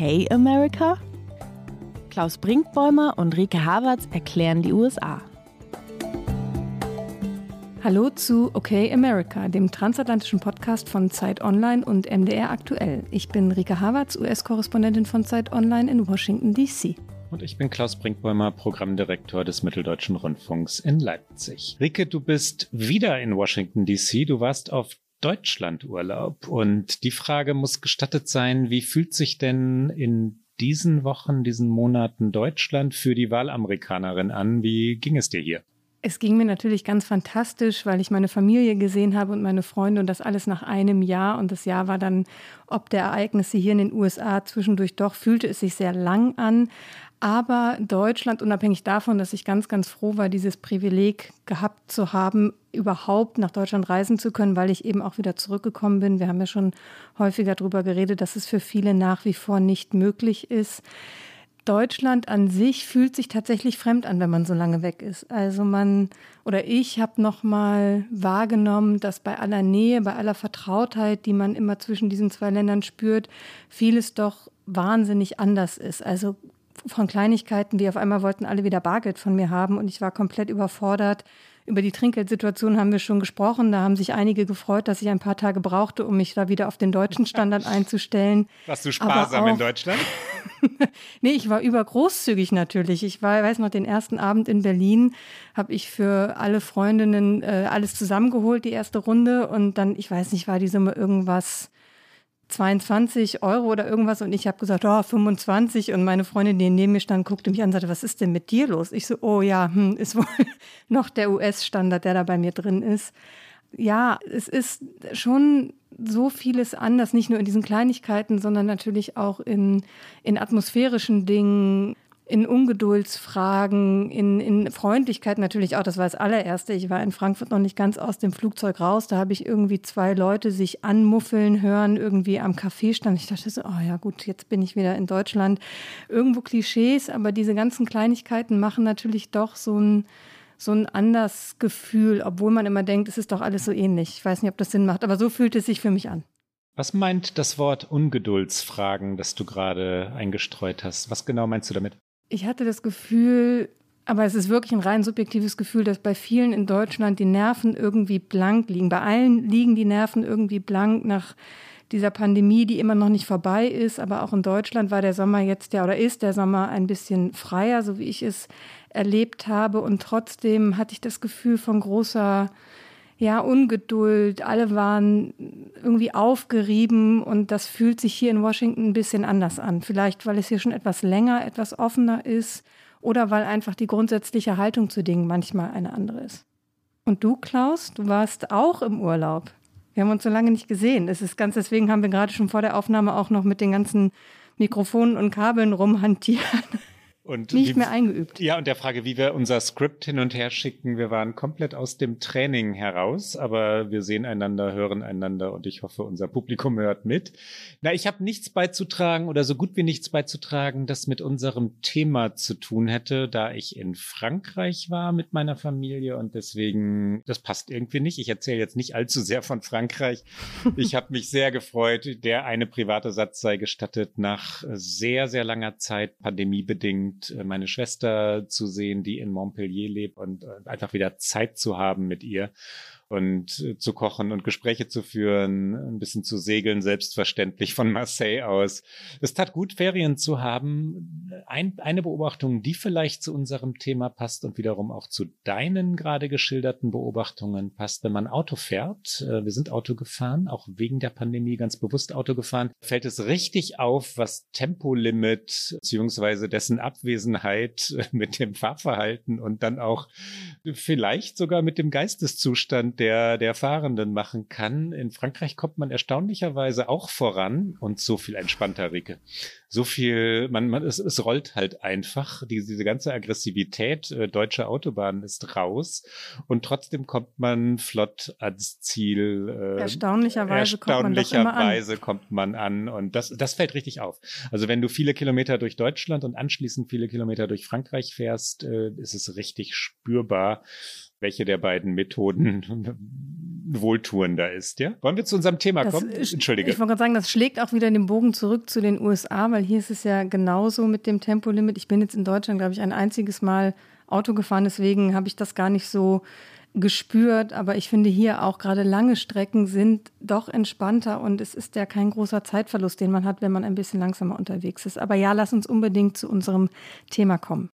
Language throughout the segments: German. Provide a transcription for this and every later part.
Okay America? Klaus Brinkbäumer und Rike Havertz erklären die USA. Hallo zu Okay America, dem transatlantischen Podcast von Zeit Online und MDR aktuell. Ich bin Rika Havertz, US-Korrespondentin von Zeit Online in Washington, D.C. Und ich bin Klaus Brinkbäumer, Programmdirektor des Mitteldeutschen Rundfunks in Leipzig. Rike, du bist wieder in Washington, D.C. Du warst auf Deutschlandurlaub. Und die Frage muss gestattet sein, wie fühlt sich denn in diesen Wochen, diesen Monaten Deutschland für die Wahlamerikanerin an? Wie ging es dir hier? Es ging mir natürlich ganz fantastisch, weil ich meine Familie gesehen habe und meine Freunde und das alles nach einem Jahr. Und das Jahr war dann, ob der Ereignisse hier in den USA zwischendurch doch, fühlte es sich sehr lang an. Aber Deutschland, unabhängig davon, dass ich ganz, ganz froh war, dieses Privileg gehabt zu haben, überhaupt nach Deutschland reisen zu können, weil ich eben auch wieder zurückgekommen bin. Wir haben ja schon häufiger darüber geredet, dass es für viele nach wie vor nicht möglich ist. Deutschland an sich fühlt sich tatsächlich fremd an, wenn man so lange weg ist. Also man oder ich habe noch mal wahrgenommen, dass bei aller Nähe, bei aller Vertrautheit, die man immer zwischen diesen zwei Ländern spürt, vieles doch wahnsinnig anders ist. Also von Kleinigkeiten, wie auf einmal wollten alle wieder Bargeld von mir haben und ich war komplett überfordert über die Trinkgeldsituation haben wir schon gesprochen. Da haben sich einige gefreut, dass ich ein paar Tage brauchte, um mich da wieder auf den deutschen Standard einzustellen. Warst du sparsam in Deutschland? nee, ich war übergroßzügig natürlich. Ich war, weiß noch, den ersten Abend in Berlin habe ich für alle Freundinnen äh, alles zusammengeholt, die erste Runde. Und dann, ich weiß nicht, war die Summe irgendwas 22 Euro oder irgendwas und ich habe gesagt, oh, 25 und meine Freundin, die neben mir stand, guckte mich an und sagte, was ist denn mit dir los? Ich so, oh ja, hm, ist wohl noch der US-Standard, der da bei mir drin ist. Ja, es ist schon so vieles anders, nicht nur in diesen Kleinigkeiten, sondern natürlich auch in, in atmosphärischen Dingen, in Ungeduldsfragen, in, in Freundlichkeit natürlich auch. Das war das allererste. Ich war in Frankfurt noch nicht ganz aus dem Flugzeug raus. Da habe ich irgendwie zwei Leute sich anmuffeln hören, irgendwie am Café stand. Ich dachte so, oh ja gut, jetzt bin ich wieder in Deutschland. Irgendwo Klischees, aber diese ganzen Kleinigkeiten machen natürlich doch so ein so ein anders Gefühl, obwohl man immer denkt, es ist doch alles so ähnlich. Ich weiß nicht, ob das Sinn macht, aber so fühlt es sich für mich an. Was meint das Wort Ungeduldsfragen, das du gerade eingestreut hast? Was genau meinst du damit? Ich hatte das Gefühl, aber es ist wirklich ein rein subjektives Gefühl, dass bei vielen in Deutschland die Nerven irgendwie blank liegen. Bei allen liegen die Nerven irgendwie blank nach dieser Pandemie, die immer noch nicht vorbei ist. Aber auch in Deutschland war der Sommer jetzt ja oder ist der Sommer ein bisschen freier, so wie ich es erlebt habe. Und trotzdem hatte ich das Gefühl von großer ja, Ungeduld. Alle waren irgendwie aufgerieben und das fühlt sich hier in Washington ein bisschen anders an. Vielleicht, weil es hier schon etwas länger, etwas offener ist oder weil einfach die grundsätzliche Haltung zu Dingen manchmal eine andere ist. Und du, Klaus, du warst auch im Urlaub. Wir haben uns so lange nicht gesehen. Es ist ganz deswegen haben wir gerade schon vor der Aufnahme auch noch mit den ganzen Mikrofonen und Kabeln rumhantiert. Und nicht wie, mehr eingeübt. Ja, und der Frage, wie wir unser Skript hin und her schicken, wir waren komplett aus dem Training heraus, aber wir sehen einander, hören einander und ich hoffe, unser Publikum hört mit. Na, ich habe nichts beizutragen oder so gut wie nichts beizutragen, das mit unserem Thema zu tun hätte, da ich in Frankreich war mit meiner Familie und deswegen, das passt irgendwie nicht. Ich erzähle jetzt nicht allzu sehr von Frankreich. Ich habe mich sehr gefreut, der eine private Satz sei gestattet, nach sehr, sehr langer Zeit pandemiebedingt äh, meine Schwester zu sehen, die in Montpellier lebt und äh, einfach wieder Zeit zu haben mit ihr und äh, zu kochen und Gespräche zu führen, ein bisschen zu segeln, selbstverständlich von Marseille aus. Es tat gut, Ferien zu haben. Ein, eine Beobachtung, die vielleicht zu unserem Thema passt und wiederum auch zu deinen gerade geschilderten Beobachtungen passt, wenn man Auto fährt. Äh, wir sind Auto gefahren, auch wegen der Pandemie ganz bewusst Auto gefahren. Fällt es richtig auf, was Tempolimit beziehungsweise dessen Abwesenheit mit dem Fahrverhalten und dann auch vielleicht sogar mit dem Geisteszustand der, der Fahrenden machen kann. In Frankreich kommt man erstaunlicherweise auch voran und so viel entspannter, Rike. So viel, man, man, es, es rollt halt einfach. Die, diese ganze Aggressivität äh, deutscher Autobahnen ist raus und trotzdem kommt man flott ans Ziel. Äh, erstaunlicherweise, erstaunlicherweise kommt man, kommt man an und das, das fällt richtig auf. Also wenn du viele Kilometer durch Deutschland und anschließend viele Kilometer durch Frankreich fährst, äh, ist es richtig spürbar, welche der beiden Methoden wohltuender ist, ja? Wollen wir zu unserem Thema das kommen? Entschuldige. Ich wollte gerade sagen, das schlägt auch wieder den Bogen zurück zu den USA, weil hier ist es ja genauso mit dem Tempolimit. Ich bin jetzt in Deutschland, glaube ich, ein einziges Mal Auto gefahren, deswegen habe ich das gar nicht so gespürt. Aber ich finde hier auch gerade lange Strecken sind doch entspannter und es ist ja kein großer Zeitverlust, den man hat, wenn man ein bisschen langsamer unterwegs ist. Aber ja, lass uns unbedingt zu unserem Thema kommen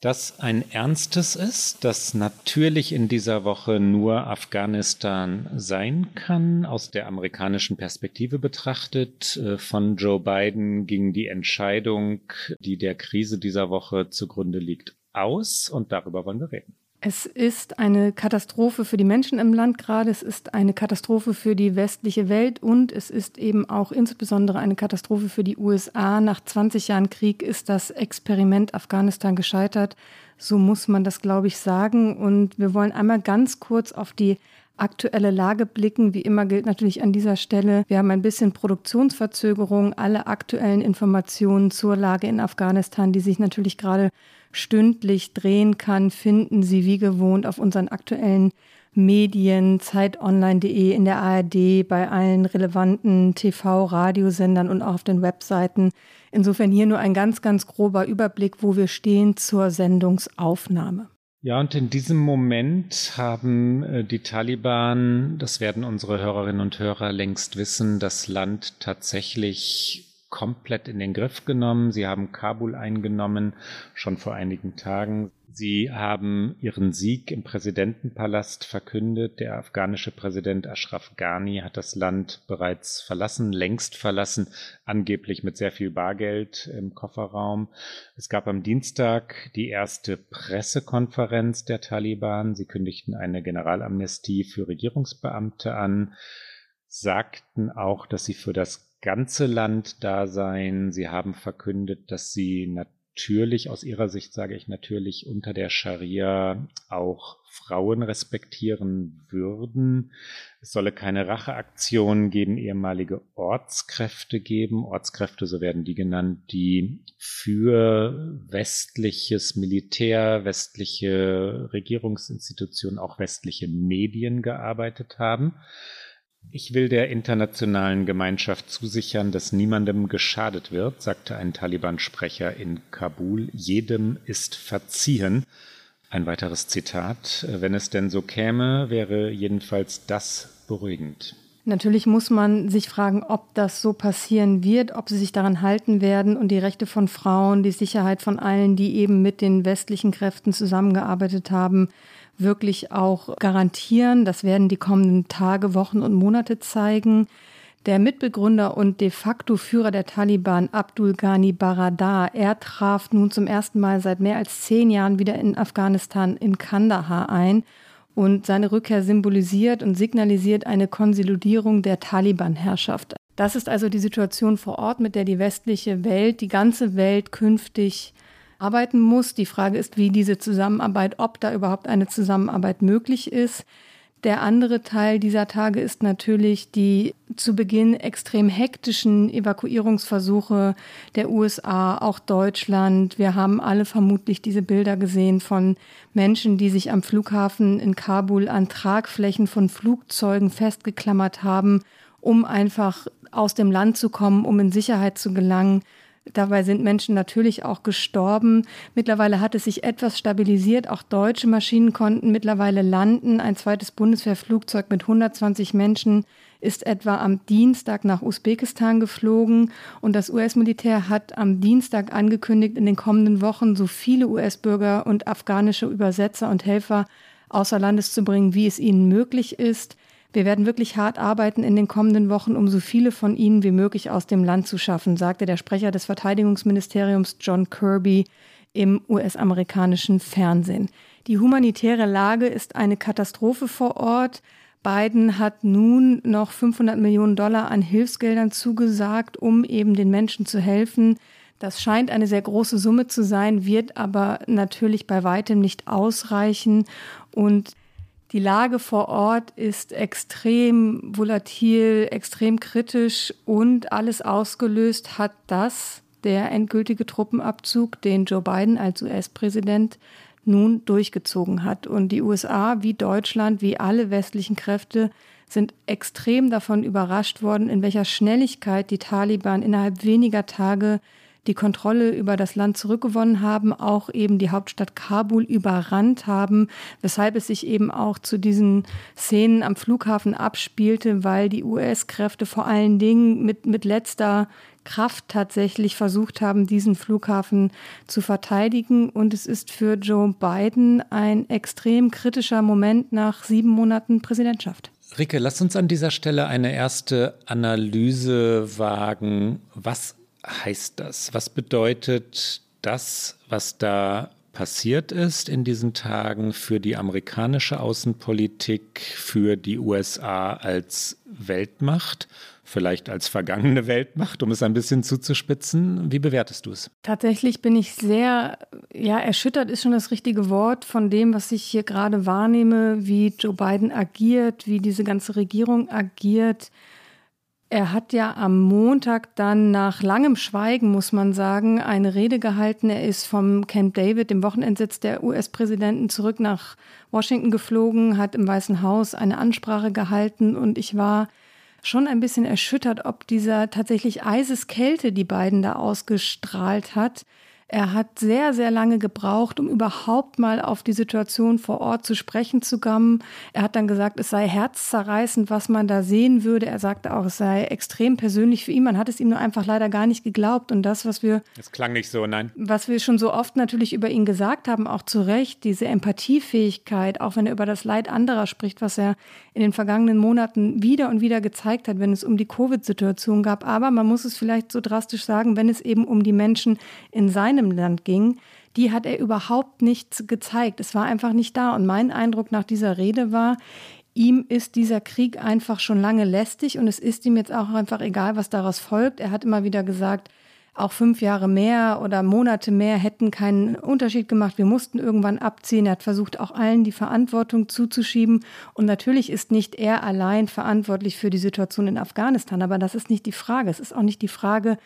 das ein ernstes ist, das natürlich in dieser Woche nur Afghanistan sein kann, aus der amerikanischen Perspektive betrachtet. Äh, von Joe Biden ging die Entscheidung, die der Krise dieser Woche zugrunde liegt, aus und darüber wollen wir reden. Es ist eine Katastrophe für die Menschen im Land gerade, es ist eine Katastrophe für die westliche Welt und es ist eben auch insbesondere eine Katastrophe für die USA. Nach 20 Jahren Krieg ist das Experiment Afghanistan gescheitert. So muss man das, glaube ich, sagen. Und wir wollen einmal ganz kurz auf die aktuelle Lage blicken. Wie immer gilt natürlich an dieser Stelle, wir haben ein bisschen Produktionsverzögerung. Alle aktuellen Informationen zur Lage in Afghanistan, die sich natürlich gerade stündlich drehen kann, finden Sie wie gewohnt auf unseren aktuellen Medien, zeitonline.de, in der ARD, bei allen relevanten TV, Radiosendern und auch auf den Webseiten. Insofern hier nur ein ganz, ganz grober Überblick, wo wir stehen zur Sendungsaufnahme. Ja, und in diesem Moment haben äh, die Taliban, das werden unsere Hörerinnen und Hörer längst wissen, das Land tatsächlich komplett in den Griff genommen. Sie haben Kabul eingenommen, schon vor einigen Tagen. Sie haben ihren Sieg im Präsidentenpalast verkündet. Der afghanische Präsident Ashraf Ghani hat das Land bereits verlassen, längst verlassen, angeblich mit sehr viel Bargeld im Kofferraum. Es gab am Dienstag die erste Pressekonferenz der Taliban. Sie kündigten eine Generalamnestie für Regierungsbeamte an, sagten auch, dass sie für das ganze Land da sein. Sie haben verkündet, dass sie natürlich, aus ihrer Sicht sage ich natürlich, unter der Scharia auch Frauen respektieren würden. Es solle keine Racheaktionen gegen ehemalige Ortskräfte geben. Ortskräfte, so werden die genannt, die für westliches Militär, westliche Regierungsinstitutionen, auch westliche Medien gearbeitet haben. Ich will der internationalen Gemeinschaft zusichern, dass niemandem geschadet wird, sagte ein Taliban-Sprecher in Kabul. Jedem ist verziehen. Ein weiteres Zitat. Wenn es denn so käme, wäre jedenfalls das beruhigend. Natürlich muss man sich fragen, ob das so passieren wird, ob sie sich daran halten werden und die Rechte von Frauen, die Sicherheit von allen, die eben mit den westlichen Kräften zusammengearbeitet haben, wirklich auch garantieren. Das werden die kommenden Tage, Wochen und Monate zeigen. Der Mitbegründer und de facto Führer der Taliban, Abdul Ghani Baradar, er traf nun zum ersten Mal seit mehr als zehn Jahren wieder in Afghanistan in Kandahar ein. Und seine Rückkehr symbolisiert und signalisiert eine Konsolidierung der Taliban-Herrschaft. Das ist also die Situation vor Ort, mit der die westliche Welt, die ganze Welt künftig arbeiten muss. Die Frage ist, wie diese Zusammenarbeit, ob da überhaupt eine Zusammenarbeit möglich ist. Der andere Teil dieser Tage ist natürlich die zu Beginn extrem hektischen Evakuierungsversuche der USA, auch Deutschland. Wir haben alle vermutlich diese Bilder gesehen von Menschen, die sich am Flughafen in Kabul an Tragflächen von Flugzeugen festgeklammert haben, um einfach aus dem Land zu kommen, um in Sicherheit zu gelangen. Dabei sind Menschen natürlich auch gestorben. Mittlerweile hat es sich etwas stabilisiert. Auch deutsche Maschinen konnten mittlerweile landen. Ein zweites Bundeswehrflugzeug mit 120 Menschen ist etwa am Dienstag nach Usbekistan geflogen. Und das US-Militär hat am Dienstag angekündigt, in den kommenden Wochen so viele US-Bürger und afghanische Übersetzer und Helfer außer Landes zu bringen, wie es ihnen möglich ist. Wir werden wirklich hart arbeiten in den kommenden Wochen, um so viele von ihnen wie möglich aus dem Land zu schaffen, sagte der Sprecher des Verteidigungsministeriums John Kirby im US-amerikanischen Fernsehen. Die humanitäre Lage ist eine Katastrophe vor Ort. Biden hat nun noch 500 Millionen Dollar an Hilfsgeldern zugesagt, um eben den Menschen zu helfen. Das scheint eine sehr große Summe zu sein, wird aber natürlich bei weitem nicht ausreichen. Und die Lage vor Ort ist extrem volatil, extrem kritisch und alles ausgelöst hat das, der endgültige Truppenabzug, den Joe Biden als US-Präsident nun durchgezogen hat. Und die USA wie Deutschland, wie alle westlichen Kräfte sind extrem davon überrascht worden, in welcher Schnelligkeit die Taliban innerhalb weniger Tage die Kontrolle über das Land zurückgewonnen haben, auch eben die Hauptstadt Kabul überrannt haben, weshalb es sich eben auch zu diesen Szenen am Flughafen abspielte, weil die US-Kräfte vor allen Dingen mit, mit letzter Kraft tatsächlich versucht haben, diesen Flughafen zu verteidigen. Und es ist für Joe Biden ein extrem kritischer Moment nach sieben Monaten Präsidentschaft. Rike, lass uns an dieser Stelle eine erste Analyse wagen. Was heißt das? Was bedeutet das, was da passiert ist in diesen Tagen für die amerikanische Außenpolitik, für die USA als Weltmacht? vielleicht als vergangene Weltmacht, um es ein bisschen zuzuspitzen. Wie bewertest du es? Tatsächlich bin ich sehr, ja, erschüttert ist schon das richtige Wort von dem, was ich hier gerade wahrnehme, wie Joe Biden agiert, wie diese ganze Regierung agiert. Er hat ja am Montag dann nach langem Schweigen, muss man sagen, eine Rede gehalten. Er ist vom Camp David, dem Wochenendsitz der US-Präsidenten, zurück nach Washington geflogen, hat im Weißen Haus eine Ansprache gehalten und ich war schon ein bisschen erschüttert, ob dieser tatsächlich Eiseskälte, die beiden da ausgestrahlt hat, er hat sehr, sehr lange gebraucht, um überhaupt mal auf die Situation vor Ort zu sprechen zu kommen. Er hat dann gesagt, es sei herzzerreißend, was man da sehen würde. Er sagte auch, es sei extrem persönlich für ihn. Man hat es ihm nur einfach leider gar nicht geglaubt. Und das, was wir. Es klang nicht so, nein. Was wir schon so oft natürlich über ihn gesagt haben, auch zu Recht, diese Empathiefähigkeit, auch wenn er über das Leid anderer spricht, was er in den vergangenen Monaten wieder und wieder gezeigt hat, wenn es um die Covid-Situation gab. Aber man muss es vielleicht so drastisch sagen, wenn es eben um die Menschen in seinem seinem Land ging, die hat er überhaupt nicht gezeigt. Es war einfach nicht da. Und mein Eindruck nach dieser Rede war, ihm ist dieser Krieg einfach schon lange lästig und es ist ihm jetzt auch einfach egal, was daraus folgt. Er hat immer wieder gesagt, auch fünf Jahre mehr oder Monate mehr hätten keinen Unterschied gemacht. Wir mussten irgendwann abziehen. Er hat versucht, auch allen die Verantwortung zuzuschieben. Und natürlich ist nicht er allein verantwortlich für die Situation in Afghanistan. Aber das ist nicht die Frage. Es ist auch nicht die Frage,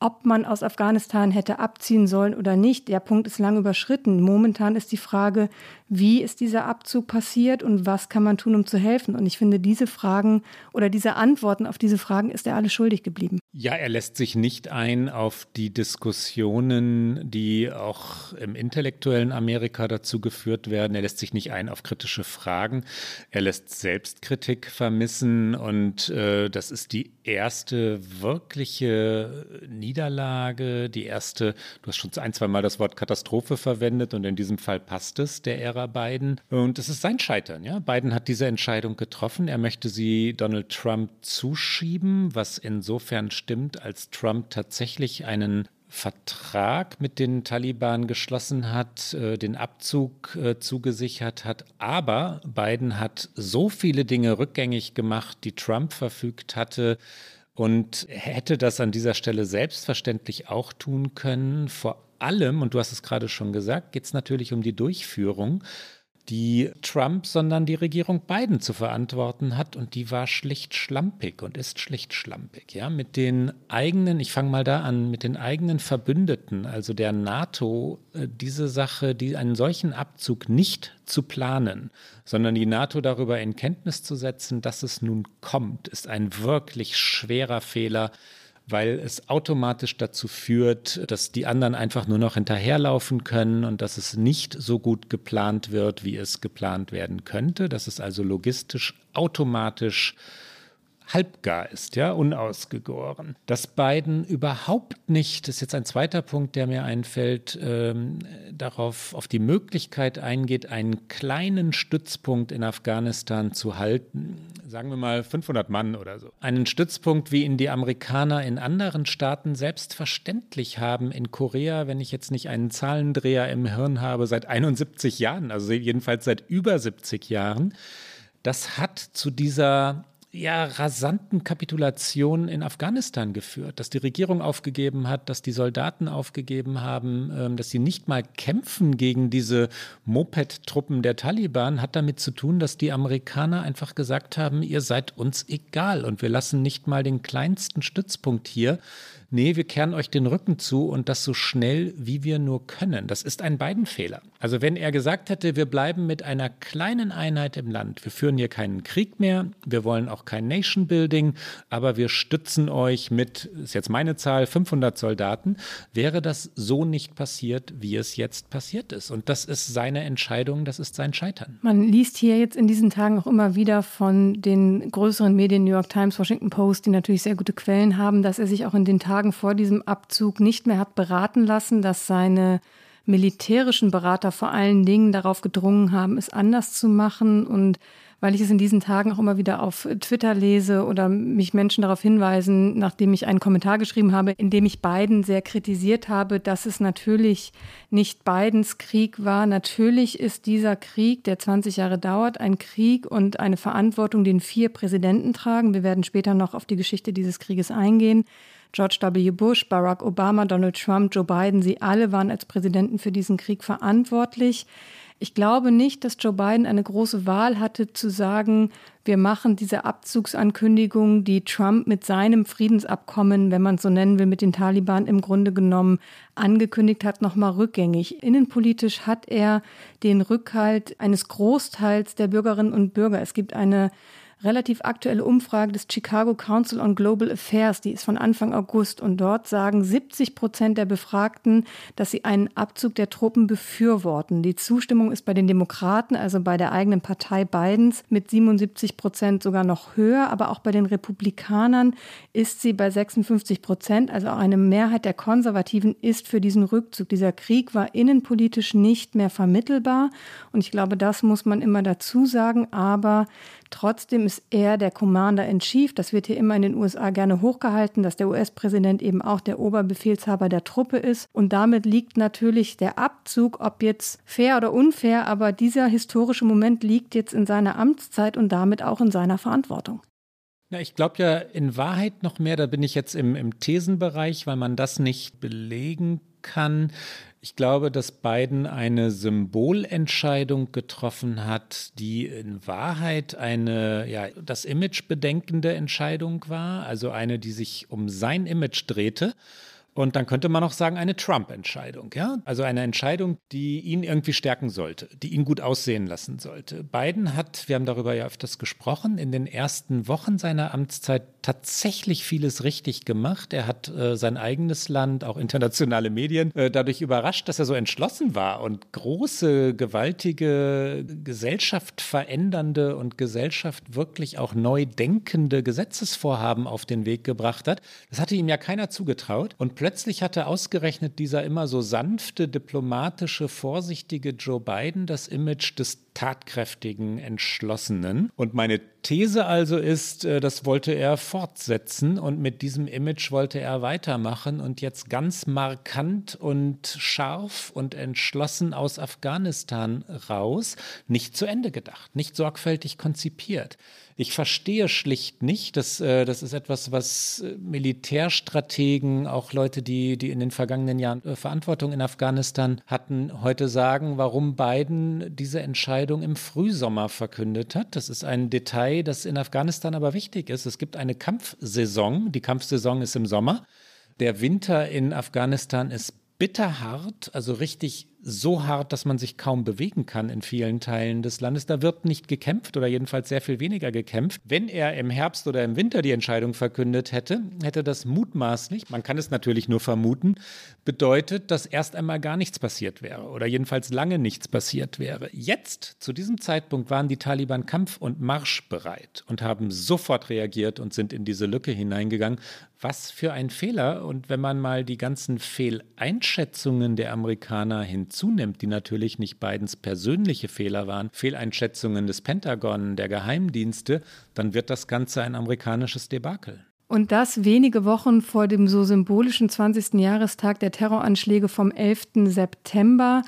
ob man aus Afghanistan hätte abziehen sollen oder nicht. Der Punkt ist lang überschritten. Momentan ist die Frage, wie ist dieser Abzug passiert und was kann man tun, um zu helfen? Und ich finde, diese Fragen oder diese Antworten auf diese Fragen ist er alle schuldig geblieben. Ja, er lässt sich nicht ein auf die Diskussionen, die auch im intellektuellen Amerika dazu geführt werden. Er lässt sich nicht ein auf kritische Fragen. Er lässt Selbstkritik vermissen und äh, das ist die erste wirkliche Niederlage, die erste, du hast schon ein, zwei Mal das Wort Katastrophe verwendet und in diesem Fall passt es, der Ära Biden. Und es ist sein Scheitern, ja. Biden hat diese Entscheidung getroffen. Er möchte sie Donald Trump zuschieben, was insofern stimmt, als Trump tatsächlich einen Vertrag mit den Taliban geschlossen hat, äh, den Abzug äh, zugesichert hat. Aber Biden hat so viele Dinge rückgängig gemacht, die Trump verfügt hatte, und hätte das an dieser Stelle selbstverständlich auch tun können. Vor allem, und du hast es gerade schon gesagt, geht es natürlich um die Durchführung die Trump, sondern die Regierung Biden zu verantworten hat. Und die war schlicht schlampig und ist schlicht schlampig. Ja, mit den eigenen, ich fange mal da an, mit den eigenen Verbündeten, also der NATO, äh, diese Sache, die einen solchen Abzug nicht zu planen, sondern die NATO darüber in Kenntnis zu setzen, dass es nun kommt, ist ein wirklich schwerer Fehler weil es automatisch dazu führt, dass die anderen einfach nur noch hinterherlaufen können und dass es nicht so gut geplant wird, wie es geplant werden könnte, dass es also logistisch automatisch halbgar ist, ja, unausgegoren. Dass Biden überhaupt nicht, das ist jetzt ein zweiter Punkt, der mir einfällt, ähm, darauf, auf die Möglichkeit eingeht, einen kleinen Stützpunkt in Afghanistan zu halten, sagen wir mal 500 Mann oder so. Einen Stützpunkt, wie ihn die Amerikaner in anderen Staaten selbstverständlich haben. In Korea, wenn ich jetzt nicht einen Zahlendreher im Hirn habe, seit 71 Jahren, also jedenfalls seit über 70 Jahren. Das hat zu dieser ja, rasanten Kapitulation in Afghanistan geführt, dass die Regierung aufgegeben hat, dass die Soldaten aufgegeben haben, ähm, dass sie nicht mal kämpfen gegen diese Moped-Truppen der Taliban, hat damit zu tun, dass die Amerikaner einfach gesagt haben, ihr seid uns egal und wir lassen nicht mal den kleinsten Stützpunkt hier nee, wir kehren euch den Rücken zu und das so schnell, wie wir nur können. Das ist ein Beidenfehler. Also wenn er gesagt hätte, wir bleiben mit einer kleinen Einheit im Land, wir führen hier keinen Krieg mehr, wir wollen auch kein Nation Building, aber wir stützen euch mit, ist jetzt meine Zahl, 500 Soldaten, wäre das so nicht passiert, wie es jetzt passiert ist. Und das ist seine Entscheidung, das ist sein Scheitern. Man liest hier jetzt in diesen Tagen auch immer wieder von den größeren Medien, New York Times, Washington Post, die natürlich sehr gute Quellen haben, dass er sich auch in den Tagen Tagen vor diesem Abzug nicht mehr hat beraten lassen, dass seine militärischen Berater vor allen Dingen darauf gedrungen haben, es anders zu machen. Und weil ich es in diesen Tagen auch immer wieder auf Twitter lese oder mich Menschen darauf hinweisen, nachdem ich einen Kommentar geschrieben habe, in dem ich Biden sehr kritisiert habe, dass es natürlich nicht Bidens Krieg war. Natürlich ist dieser Krieg, der 20 Jahre dauert, ein Krieg und eine Verantwortung, den vier Präsidenten tragen. Wir werden später noch auf die Geschichte dieses Krieges eingehen. George W. Bush, Barack Obama, Donald Trump, Joe Biden, sie alle waren als Präsidenten für diesen Krieg verantwortlich. Ich glaube nicht, dass Joe Biden eine große Wahl hatte zu sagen, wir machen diese Abzugsankündigung, die Trump mit seinem Friedensabkommen, wenn man es so nennen will, mit den Taliban im Grunde genommen angekündigt hat, nochmal rückgängig. Innenpolitisch hat er den Rückhalt eines Großteils der Bürgerinnen und Bürger. Es gibt eine relativ aktuelle Umfrage des Chicago Council on Global Affairs, die ist von Anfang August. Und dort sagen 70 Prozent der Befragten, dass sie einen Abzug der Truppen befürworten. Die Zustimmung ist bei den Demokraten, also bei der eigenen Partei Bidens, mit 77 Prozent sogar noch höher, aber auch bei den Republikanern ist sie bei 56 Prozent, also auch eine Mehrheit der Konservativen ist für diesen Rückzug. Dieser Krieg war innenpolitisch nicht mehr vermittelbar. Und ich glaube, das muss man immer dazu sagen, aber Trotzdem ist er der Commander in Chief. Das wird hier immer in den USA gerne hochgehalten, dass der US-Präsident eben auch der Oberbefehlshaber der Truppe ist. Und damit liegt natürlich der Abzug, ob jetzt fair oder unfair, aber dieser historische Moment liegt jetzt in seiner Amtszeit und damit auch in seiner Verantwortung. Ja, ich glaube ja in Wahrheit noch mehr, da bin ich jetzt im, im Thesenbereich, weil man das nicht belegen kann. Ich glaube, dass Biden eine Symbolentscheidung getroffen hat, die in Wahrheit eine, ja, das Image bedenkende Entscheidung war, also eine, die sich um sein Image drehte. Und dann könnte man auch sagen, eine Trump-Entscheidung, ja? Also eine Entscheidung, die ihn irgendwie stärken sollte, die ihn gut aussehen lassen sollte. Biden hat, wir haben darüber ja öfters gesprochen, in den ersten Wochen seiner Amtszeit tatsächlich vieles richtig gemacht. Er hat äh, sein eigenes Land, auch internationale Medien, äh, dadurch überrascht, dass er so entschlossen war und große, gewaltige, Gesellschaft verändernde und Gesellschaft wirklich auch neu denkende Gesetzesvorhaben auf den Weg gebracht hat. Das hatte ihm ja keiner zugetraut. Und plötzlich plötzlich hatte ausgerechnet dieser immer so sanfte, diplomatische, vorsichtige Joe Biden das Image des tatkräftigen, entschlossenen. Und meine These also ist, äh, das wollte er fortsetzen und mit diesem Image wollte er weitermachen und jetzt ganz markant und scharf und entschlossen aus Afghanistan raus, nicht zu Ende gedacht, nicht sorgfältig konzipiert. Ich verstehe schlicht nicht, dass, äh, das ist etwas, was äh, Militärstrategen, auch Leute, die, die in den vergangenen Jahren äh, Verantwortung in Afghanistan hatten, heute sagen, warum Biden diese Entscheidung im Frühsommer verkündet hat. Das ist ein Detail, das in Afghanistan aber wichtig ist. Es gibt eine Kampfsaison. Die Kampfsaison ist im Sommer. Der Winter in Afghanistan ist bitterhart, also richtig so hart, dass man sich kaum bewegen kann in vielen Teilen des Landes. Da wird nicht gekämpft oder jedenfalls sehr viel weniger gekämpft. Wenn er im Herbst oder im Winter die Entscheidung verkündet hätte, hätte das mutmaßlich, man kann es natürlich nur vermuten, bedeutet, dass erst einmal gar nichts passiert wäre oder jedenfalls lange nichts passiert wäre. Jetzt, zu diesem Zeitpunkt, waren die Taliban kampf- und marschbereit und haben sofort reagiert und sind in diese Lücke hineingegangen. Was für ein Fehler. Und wenn man mal die ganzen Fehleinschätzungen der Amerikaner hinzu zunimmt, die natürlich nicht Bidens persönliche Fehler waren, Fehleinschätzungen des Pentagon, der Geheimdienste, dann wird das Ganze ein amerikanisches Debakel. Und das wenige Wochen vor dem so symbolischen 20. Jahrestag der Terroranschläge vom 11. September.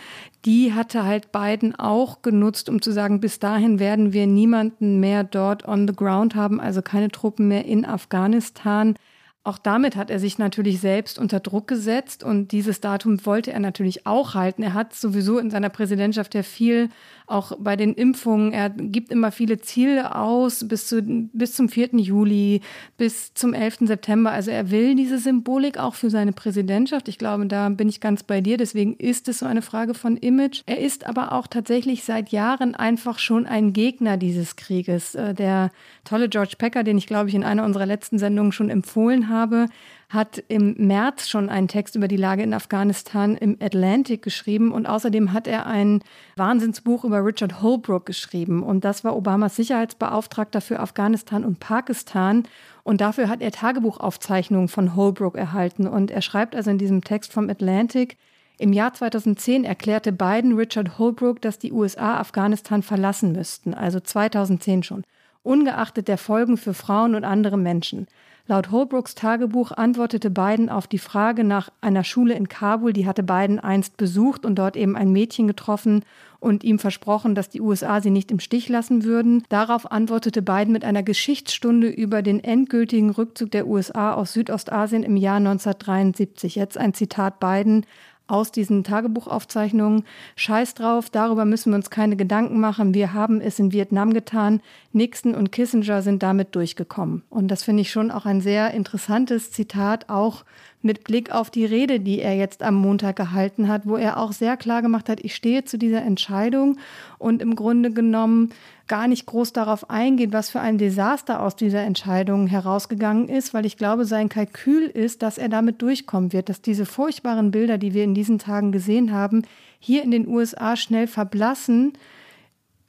Die hatte halt Biden auch genutzt, um zu sagen, bis dahin werden wir niemanden mehr dort on the ground haben, also keine Truppen mehr in Afghanistan. Auch damit hat er sich natürlich selbst unter Druck gesetzt und dieses Datum wollte er natürlich auch halten. Er hat sowieso in seiner Präsidentschaft ja viel auch bei den Impfungen. Er gibt immer viele Ziele aus bis, zu, bis zum 4. Juli, bis zum 11. September. Also er will diese Symbolik auch für seine Präsidentschaft. Ich glaube, da bin ich ganz bei dir. Deswegen ist es so eine Frage von Image. Er ist aber auch tatsächlich seit Jahren einfach schon ein Gegner dieses Krieges. Äh, der tolle George Packer, den ich glaube ich in einer unserer letzten Sendungen schon empfohlen habe, hat im März schon einen Text über die Lage in Afghanistan im Atlantic geschrieben und außerdem hat er ein Wahnsinnsbuch über Richard Holbrooke geschrieben. Und das war Obamas Sicherheitsbeauftragter für Afghanistan und Pakistan. Und dafür hat er Tagebuchaufzeichnungen von Holbrooke erhalten. Und er schreibt also in diesem Text vom Atlantic, im Jahr 2010 erklärte Biden Richard Holbrooke, dass die USA Afghanistan verlassen müssten, also 2010 schon, ungeachtet der Folgen für Frauen und andere Menschen. Laut Holbrooks Tagebuch antwortete Biden auf die Frage nach einer Schule in Kabul, die hatte Biden einst besucht und dort eben ein Mädchen getroffen und ihm versprochen, dass die USA sie nicht im Stich lassen würden. Darauf antwortete Biden mit einer Geschichtsstunde über den endgültigen Rückzug der USA aus Südostasien im Jahr 1973. Jetzt ein Zitat Biden aus diesen Tagebuchaufzeichnungen. Scheiß drauf, darüber müssen wir uns keine Gedanken machen. Wir haben es in Vietnam getan. Nixon und Kissinger sind damit durchgekommen. Und das finde ich schon auch ein sehr interessantes Zitat, auch mit Blick auf die Rede, die er jetzt am Montag gehalten hat, wo er auch sehr klar gemacht hat, ich stehe zu dieser Entscheidung und im Grunde genommen gar nicht groß darauf eingeht, was für ein Desaster aus dieser Entscheidung herausgegangen ist, weil ich glaube, sein Kalkül ist, dass er damit durchkommen wird, dass diese furchtbaren Bilder, die wir in diesen Tagen gesehen haben, hier in den USA schnell verblassen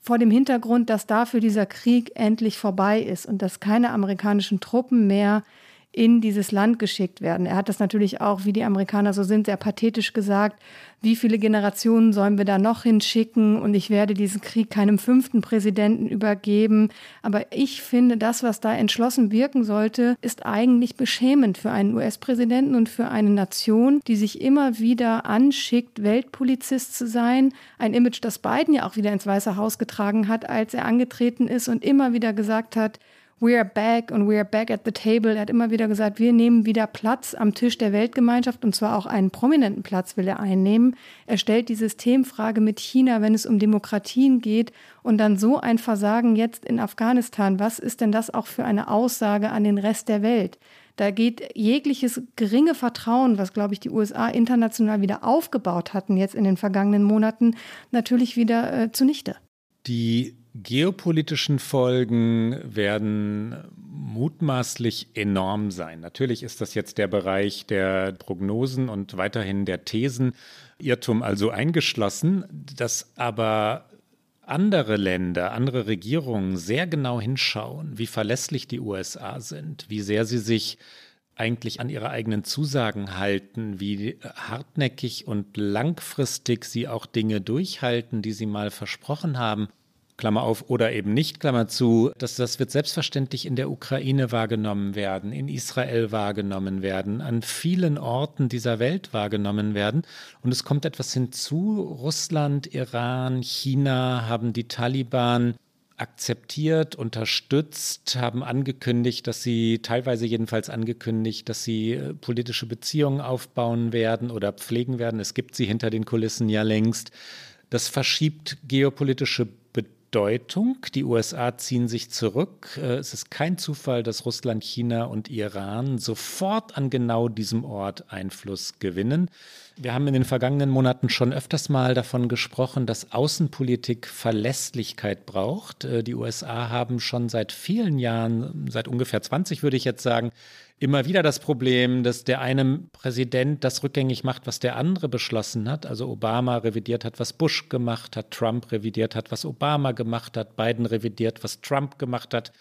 vor dem Hintergrund, dass dafür dieser Krieg endlich vorbei ist und dass keine amerikanischen Truppen mehr in dieses Land geschickt werden. Er hat das natürlich auch, wie die Amerikaner so sind, sehr pathetisch gesagt. Wie viele Generationen sollen wir da noch hinschicken? Und ich werde diesen Krieg keinem fünften Präsidenten übergeben. Aber ich finde, das, was da entschlossen wirken sollte, ist eigentlich beschämend für einen US-Präsidenten und für eine Nation, die sich immer wieder anschickt, Weltpolizist zu sein. Ein Image, das Biden ja auch wieder ins Weiße Haus getragen hat, als er angetreten ist und immer wieder gesagt hat, We are back und we are back at the table. Er hat immer wieder gesagt, wir nehmen wieder Platz am Tisch der Weltgemeinschaft und zwar auch einen prominenten Platz will er einnehmen. Er stellt die Systemfrage mit China, wenn es um Demokratien geht und dann so ein Versagen jetzt in Afghanistan. Was ist denn das auch für eine Aussage an den Rest der Welt? Da geht jegliches geringe Vertrauen, was, glaube ich, die USA international wieder aufgebaut hatten jetzt in den vergangenen Monaten, natürlich wieder äh, zunichte. Die geopolitischen Folgen werden mutmaßlich enorm sein. Natürlich ist das jetzt der Bereich der Prognosen und weiterhin der Thesen, Irrtum also eingeschlossen, dass aber andere Länder, andere Regierungen sehr genau hinschauen, wie verlässlich die USA sind, wie sehr sie sich eigentlich an ihre eigenen Zusagen halten, wie hartnäckig und langfristig sie auch Dinge durchhalten, die sie mal versprochen haben. Klammer auf, oder eben nicht, Klammer zu, dass das wird selbstverständlich in der Ukraine wahrgenommen werden, in Israel wahrgenommen werden, an vielen Orten dieser Welt wahrgenommen werden. Und es kommt etwas hinzu, Russland, Iran, China haben die Taliban akzeptiert, unterstützt, haben angekündigt, dass sie teilweise jedenfalls angekündigt, dass sie äh, politische Beziehungen aufbauen werden oder pflegen werden. Es gibt sie hinter den Kulissen ja längst. Das verschiebt geopolitische Bedeutung. Die USA ziehen sich zurück. Äh, es ist kein Zufall, dass Russland, China und Iran sofort an genau diesem Ort Einfluss gewinnen. Wir haben in den vergangenen Monaten schon öfters mal davon gesprochen, dass Außenpolitik Verlässlichkeit braucht. Äh, die USA haben schon seit vielen Jahren, seit ungefähr 20 würde ich jetzt sagen, immer wieder das Problem, dass der eine Präsident das rückgängig macht, was der andere beschlossen hat. Also Obama revidiert hat, was Bush gemacht hat, Trump revidiert hat, was Obama gemacht hat, Biden revidiert, was Trump gemacht hat.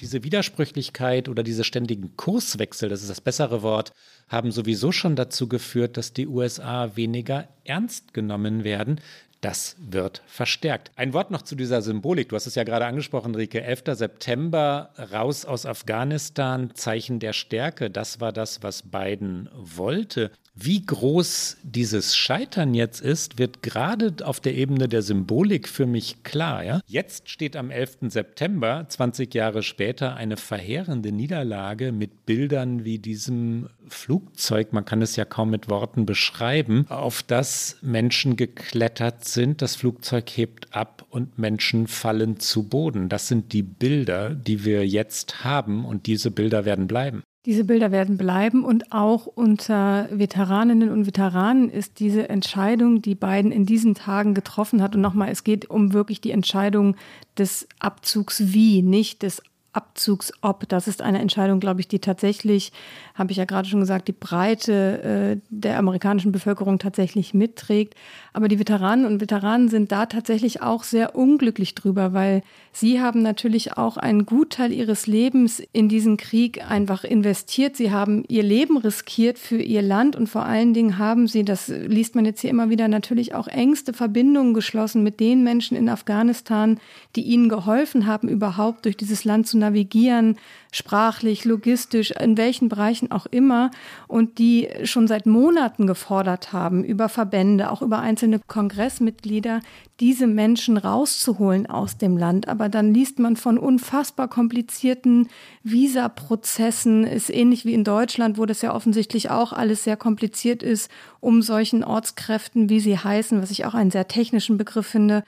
Diese Widersprüchlichkeit oder diese ständigen Kurswechsel, das ist das bessere Wort, haben sowieso schon dazu geführt, dass die USA weniger ernst genommen werden. Das wird verstärkt. Ein Wort noch zu dieser Symbolik. Du hast es ja gerade angesprochen, Rike. 11. September, raus aus Afghanistan, Zeichen der Stärke. Das war das, was Biden wollte. Wie groß dieses Scheitern jetzt ist, wird gerade auf der Ebene der Symbolik für mich klar. Ja? Jetzt steht am 11. September, 20 Jahre später, eine verheerende Niederlage mit Bildern wie diesem Flugzeug, man kann es ja kaum mit Worten beschreiben, auf das Menschen geklettert sind. Das Flugzeug hebt ab und Menschen fallen zu Boden. Das sind die Bilder, die wir jetzt haben und diese Bilder werden bleiben. Diese Bilder werden bleiben und auch unter Veteraninnen und Veteranen ist diese Entscheidung, die Biden in diesen Tagen getroffen hat. Und nochmal, es geht um wirklich die Entscheidung des Abzugs wie, nicht des Abzugs ob. Das ist eine Entscheidung, glaube ich, die tatsächlich, habe ich ja gerade schon gesagt, die Breite äh, der amerikanischen Bevölkerung tatsächlich mitträgt. Aber die Veteranen und Veteranen sind da tatsächlich auch sehr unglücklich drüber, weil sie haben natürlich auch einen Gutteil ihres Lebens in diesen Krieg einfach investiert. Sie haben ihr Leben riskiert für ihr Land und vor allen Dingen haben sie, das liest man jetzt hier immer wieder, natürlich auch engste Verbindungen geschlossen mit den Menschen in Afghanistan, die ihnen geholfen haben, überhaupt durch dieses Land zu navigieren, sprachlich, logistisch, in welchen Bereichen auch immer, und die schon seit Monaten gefordert haben, über Verbände, auch über einzelne Kongressmitglieder, diese Menschen rauszuholen aus dem Land. Aber dann liest man von unfassbar komplizierten Visaprozessen. Ist ähnlich wie in Deutschland, wo das ja offensichtlich auch alles sehr kompliziert ist, um solchen Ortskräften, wie sie heißen, was ich auch einen sehr technischen Begriff finde,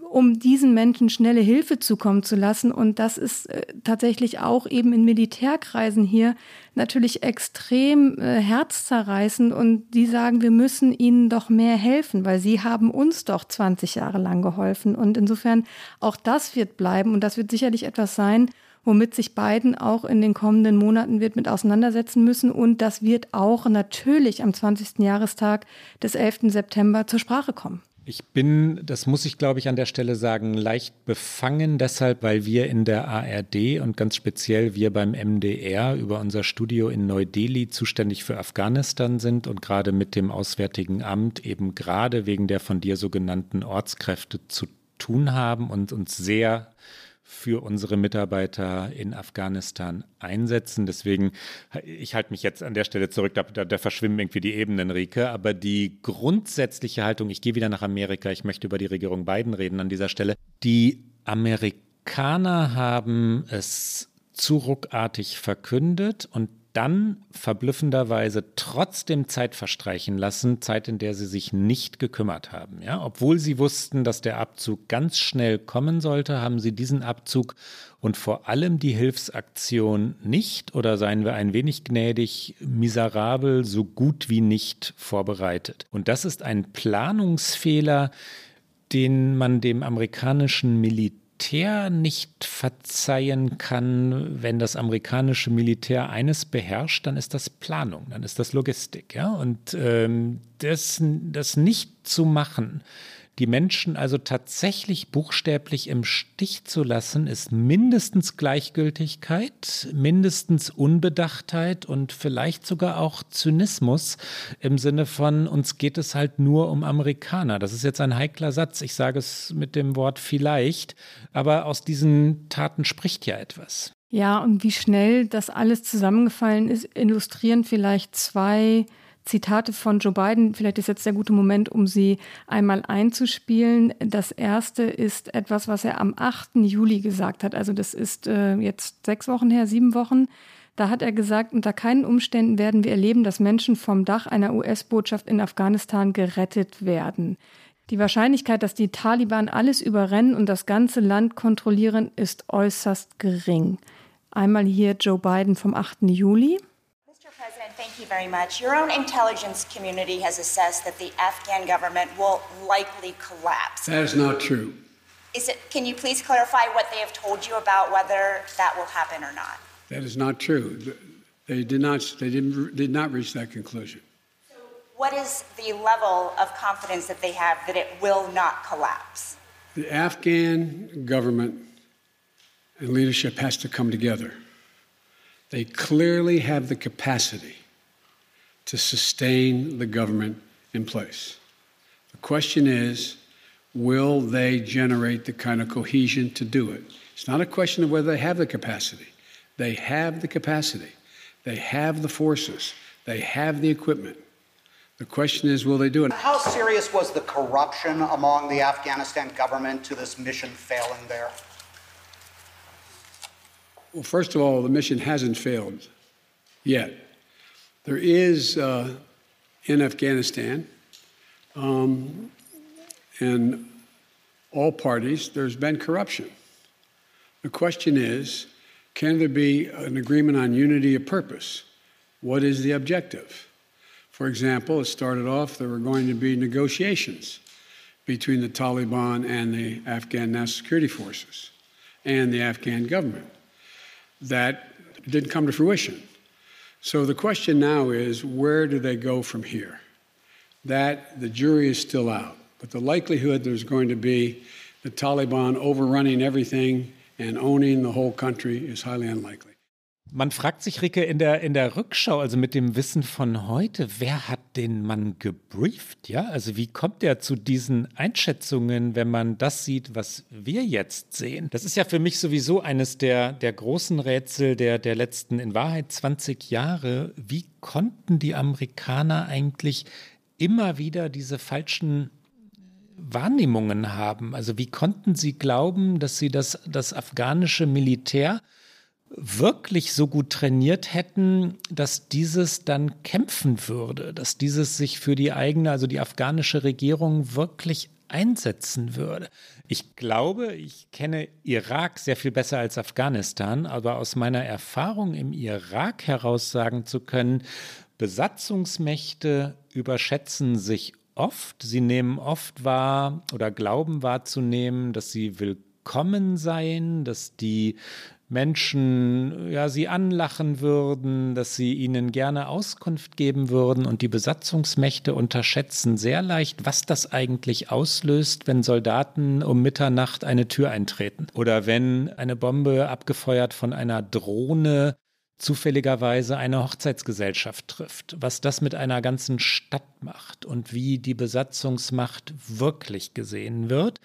um diesen Menschen schnelle Hilfe zukommen zu lassen. Und das ist äh, tatsächlich auch eben in Militärkreisen hier natürlich extrem äh, herzzerreißend. Und die sagen, wir müssen ihnen doch mehr helfen, weil sie haben uns doch 20 Jahre lang geholfen. Und insofern auch das wird bleiben. Und das wird sicherlich etwas sein, womit sich Biden auch in den kommenden Monaten wird mit auseinandersetzen müssen. Und das wird auch natürlich am 20. Jahrestag des 11. September zur Sprache kommen. Ich bin, das muss ich glaube ich an der Stelle sagen, leicht befangen, deshalb, weil wir in der ARD und ganz speziell wir beim MDR über unser Studio in Neu-Delhi zuständig für Afghanistan sind und gerade mit dem Auswärtigen Amt eben gerade wegen der von dir so genannten Ortskräfte zu tun haben und uns sehr für unsere Mitarbeiter in Afghanistan einsetzen. Deswegen, ich halte mich jetzt an der Stelle zurück, da, da, verschwimmen irgendwie die Ebenen, Rike. Aber die grundsätzliche Haltung, ich gehe wieder nach Amerika, ich möchte über die Regierung Biden reden an dieser Stelle. Die Amerikaner haben es zu ruckartig verkündet und dann verblüffenderweise trotzdem Zeit verstreichen lassen, Zeit, in der sie sich nicht gekümmert haben. Ja, obwohl sie wussten, dass der Abzug ganz schnell kommen sollte, haben sie diesen Abzug und vor allem die Hilfsaktion nicht oder seien wir ein wenig gnädig, miserabel, so gut wie nicht vorbereitet. Und das ist ein Planungsfehler, den man dem amerikanischen Militär Militär nicht verzeihen kann, wenn das amerikanische Militär eines beherrscht, dann ist das Planung, dann ist das Logistik. Ja? Und ähm, das, das nicht zu machen, die Menschen also tatsächlich buchstäblich im Stich zu lassen, ist mindestens Gleichgültigkeit, mindestens Unbedachtheit und vielleicht sogar auch Zynismus im Sinne von, uns geht es halt nur um Amerikaner. Das ist jetzt ein heikler Satz. Ich sage es mit dem Wort vielleicht, aber aus diesen Taten spricht ja etwas. Ja, und wie schnell das alles zusammengefallen ist, illustrieren vielleicht zwei Zitate von Joe Biden. Vielleicht ist jetzt der gute Moment, um sie einmal einzuspielen. Das erste ist etwas, was er am 8. Juli gesagt hat. Also das ist äh, jetzt sechs Wochen her, sieben Wochen. Da hat er gesagt, unter keinen Umständen werden wir erleben, dass Menschen vom Dach einer US-Botschaft in Afghanistan gerettet werden. Die Wahrscheinlichkeit, dass die Taliban alles überrennen und das ganze Land kontrollieren, ist äußerst gering. Einmal hier Joe Biden vom 8. Juli. President, thank you very much. Your own intelligence community has assessed that the Afghan government will likely collapse. That is not true. Is it, can you please clarify what they have told you about whether that will happen or not? That is not true. They did not, they didn't, did not reach that conclusion. So what is the level of confidence that they have that it will not collapse? The Afghan government and leadership has to come together. They clearly have the capacity to sustain the government in place. The question is will they generate the kind of cohesion to do it? It's not a question of whether they have the capacity. They have the capacity. They have the forces. They have the equipment. The question is, will they do it? How serious was the corruption among the Afghanistan government to this mission failing there? Well, first of all, the mission hasn't failed yet. There is uh, in Afghanistan, um, in all parties, there's been corruption. The question is can there be an agreement on unity of purpose? What is the objective? For example, it started off there were going to be negotiations between the Taliban and the Afghan National Security Forces and the Afghan government. That didn't come to fruition. So the question now is where do they go from here? That the jury is still out. But the likelihood there's going to be the Taliban overrunning everything and owning the whole country is highly unlikely. Man fragt sich, Ricke, in der, in der Rückschau, also mit dem Wissen von heute, wer hat den Mann gebrieft? Ja, also wie kommt er zu diesen Einschätzungen, wenn man das sieht, was wir jetzt sehen? Das ist ja für mich sowieso eines der, der großen Rätsel der, der letzten, in Wahrheit 20 Jahre. Wie konnten die Amerikaner eigentlich immer wieder diese falschen Wahrnehmungen haben? Also wie konnten sie glauben, dass sie das, das afghanische Militär wirklich so gut trainiert hätten, dass dieses dann kämpfen würde, dass dieses sich für die eigene, also die afghanische Regierung wirklich einsetzen würde. Ich glaube, ich kenne Irak sehr viel besser als Afghanistan, aber aus meiner Erfahrung im Irak heraus sagen zu können, Besatzungsmächte überschätzen sich oft, sie nehmen oft wahr oder glauben wahrzunehmen, dass sie willkommen seien, dass die Menschen ja sie anlachen würden, dass sie ihnen gerne Auskunft geben würden und die Besatzungsmächte unterschätzen sehr leicht, was das eigentlich auslöst, wenn Soldaten um Mitternacht eine Tür eintreten oder wenn eine Bombe abgefeuert von einer Drohne zufälligerweise eine Hochzeitsgesellschaft trifft, was das mit einer ganzen Stadt macht und wie die Besatzungsmacht wirklich gesehen wird.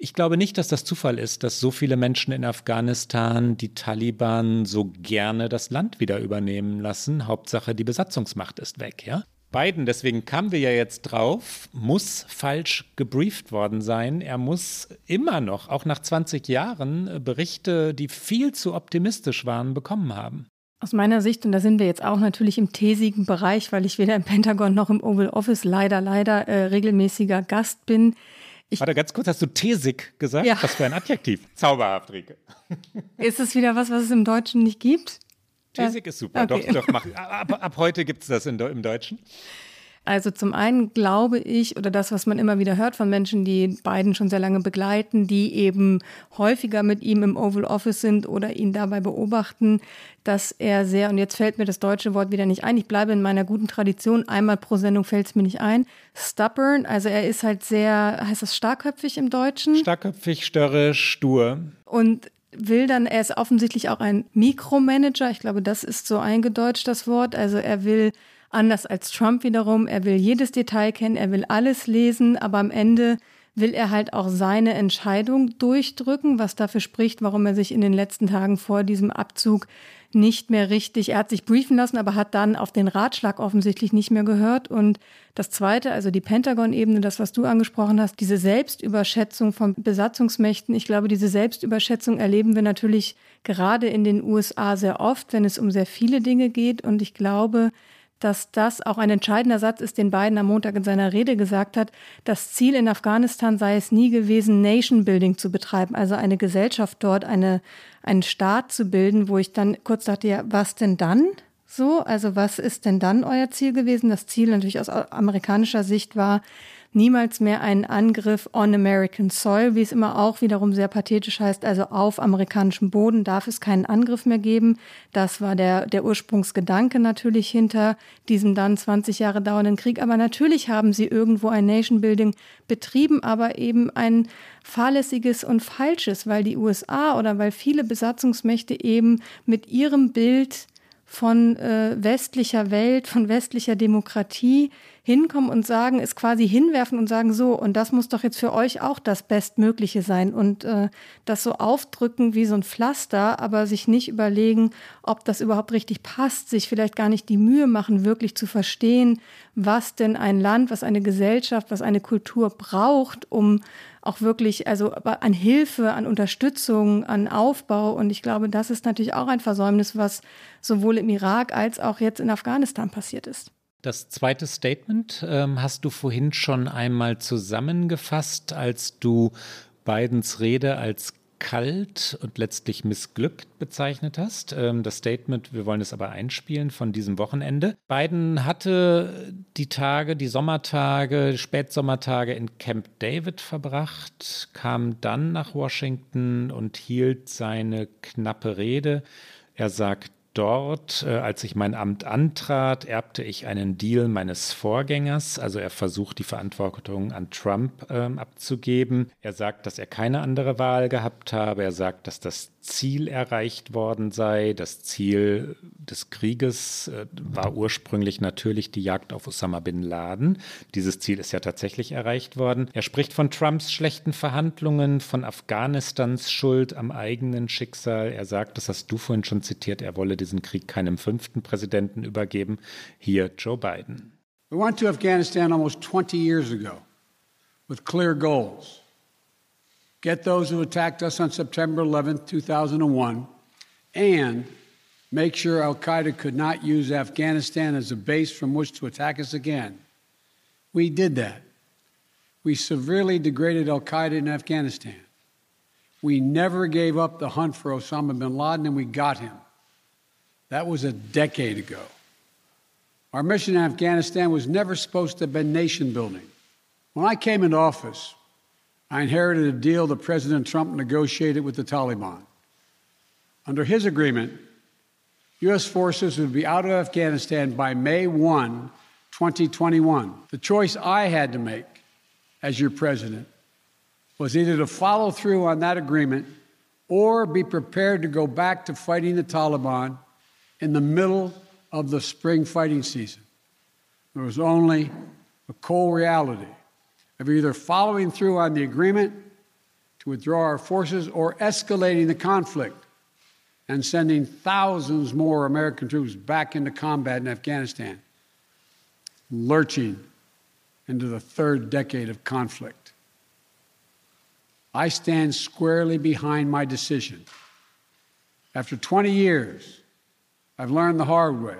Ich glaube nicht, dass das Zufall ist, dass so viele Menschen in Afghanistan die Taliban so gerne das Land wieder übernehmen lassen. Hauptsache, die Besatzungsmacht ist weg, ja? Biden, deswegen kamen wir ja jetzt drauf, muss falsch gebrieft worden sein. Er muss immer noch, auch nach 20 Jahren, Berichte, die viel zu optimistisch waren, bekommen haben. Aus meiner Sicht, und da sind wir jetzt auch natürlich im thesigen Bereich, weil ich weder im Pentagon noch im Oval Office leider, leider äh, regelmäßiger Gast bin, ich Warte, ganz kurz, hast du tesig gesagt? Ja. Was für ein Adjektiv. Zauberhaft, Rike. Ist es wieder was, was es im Deutschen nicht gibt? Tesig ist super. Okay. Doch, doch, mach, ab, ab heute gibt es das in, im Deutschen. Also zum einen glaube ich, oder das, was man immer wieder hört von Menschen, die Biden schon sehr lange begleiten, die eben häufiger mit ihm im Oval Office sind oder ihn dabei beobachten, dass er sehr, und jetzt fällt mir das deutsche Wort wieder nicht ein, ich bleibe in meiner guten Tradition, einmal pro Sendung fällt es mir nicht ein, stubborn, also er ist halt sehr, heißt das starkköpfig im Deutschen? Starkköpfig, störrisch, stur. Und will dann, er ist offensichtlich auch ein Mikromanager, ich glaube, das ist so eingedeutscht das Wort, also er will Anders als Trump wiederum, er will jedes Detail kennen, er will alles lesen, aber am Ende will er halt auch seine Entscheidung durchdrücken, was dafür spricht, warum er sich in den letzten Tagen vor diesem Abzug nicht mehr richtig, er hat sich briefen lassen, aber hat dann auf den Ratschlag offensichtlich nicht mehr gehört. Und das Zweite, also die Pentagon-Ebene, das, was du angesprochen hast, diese Selbstüberschätzung von Besatzungsmächten, ich glaube, diese Selbstüberschätzung erleben wir natürlich gerade in den USA sehr oft, wenn es um sehr viele Dinge geht. Und ich glaube, dass das auch ein entscheidender Satz ist, den Biden am Montag in seiner Rede gesagt hat. Das Ziel in Afghanistan sei es nie gewesen, Nation Building zu betreiben, also eine Gesellschaft dort, eine, einen Staat zu bilden, wo ich dann kurz dachte, ja, was denn dann? So, also was ist denn dann euer Ziel gewesen? Das Ziel natürlich aus amerikanischer Sicht war, niemals mehr einen Angriff on American soil, wie es immer auch wiederum sehr pathetisch heißt, also auf amerikanischem Boden darf es keinen Angriff mehr geben. Das war der, der Ursprungsgedanke natürlich hinter diesem dann 20 Jahre dauernden Krieg. Aber natürlich haben sie irgendwo ein Nation Building betrieben, aber eben ein fahrlässiges und falsches, weil die USA oder weil viele Besatzungsmächte eben mit ihrem Bild von äh, westlicher Welt, von westlicher Demokratie hinkommen und sagen, es quasi hinwerfen und sagen, so, und das muss doch jetzt für euch auch das Bestmögliche sein. Und äh, das so aufdrücken wie so ein Pflaster, aber sich nicht überlegen, ob das überhaupt richtig passt, sich vielleicht gar nicht die Mühe machen, wirklich zu verstehen, was denn ein Land, was eine Gesellschaft, was eine Kultur braucht, um auch wirklich, also an Hilfe, an Unterstützung, an Aufbau. Und ich glaube, das ist natürlich auch ein Versäumnis, was sowohl im Irak als auch jetzt in Afghanistan passiert ist. Das zweite Statement ähm, hast du vorhin schon einmal zusammengefasst, als du Bidens Rede als kalt und letztlich missglückt bezeichnet hast. Ähm, das Statement, wir wollen es aber einspielen von diesem Wochenende. Biden hatte die Tage, die Sommertage, Spätsommertage in Camp David verbracht, kam dann nach Washington und hielt seine knappe Rede. Er sagt dort, äh, als ich mein Amt antrat, erbte ich einen Deal meines Vorgängers. Also er versucht, die Verantwortung an Trump ähm, abzugeben. Er sagt, dass er keine andere Wahl gehabt habe. Er sagt, dass das Ziel erreicht worden sei. Das Ziel des Krieges äh, war ursprünglich natürlich die Jagd auf Osama bin Laden. Dieses Ziel ist ja tatsächlich erreicht worden. Er spricht von Trumps schlechten Verhandlungen, von Afghanistans Schuld am eigenen Schicksal. Er sagt, das hast du vorhin schon zitiert, er wolle diesen Krieg keinem fünften Präsidenten übergeben. Hier Joe Biden. We went to Afghanistan almost 20 years ago with clear goals. get those who attacked us on September 11, 2001, and make sure Al Qaeda could not use Afghanistan as a base from which to attack us again. We did that. We severely degraded Al Qaeda in Afghanistan. We never gave up the hunt for Osama bin Laden, and we got him. That was a decade ago. Our mission in Afghanistan was never supposed to have been nation building. When I came into office, I inherited a deal that President Trump negotiated with the Taliban. Under his agreement, U.S. forces would be out of Afghanistan by May 1, 2021. The choice I had to make as your president was either to follow through on that agreement or be prepared to go back to fighting the Taliban in the middle of the spring fighting season. There was only a cold reality of either following through on the agreement to withdraw our forces or escalating the conflict and sending thousands more American troops back into combat in Afghanistan, lurching into the third decade of conflict. I stand squarely behind my decision. After 20 years, I've learned the hard way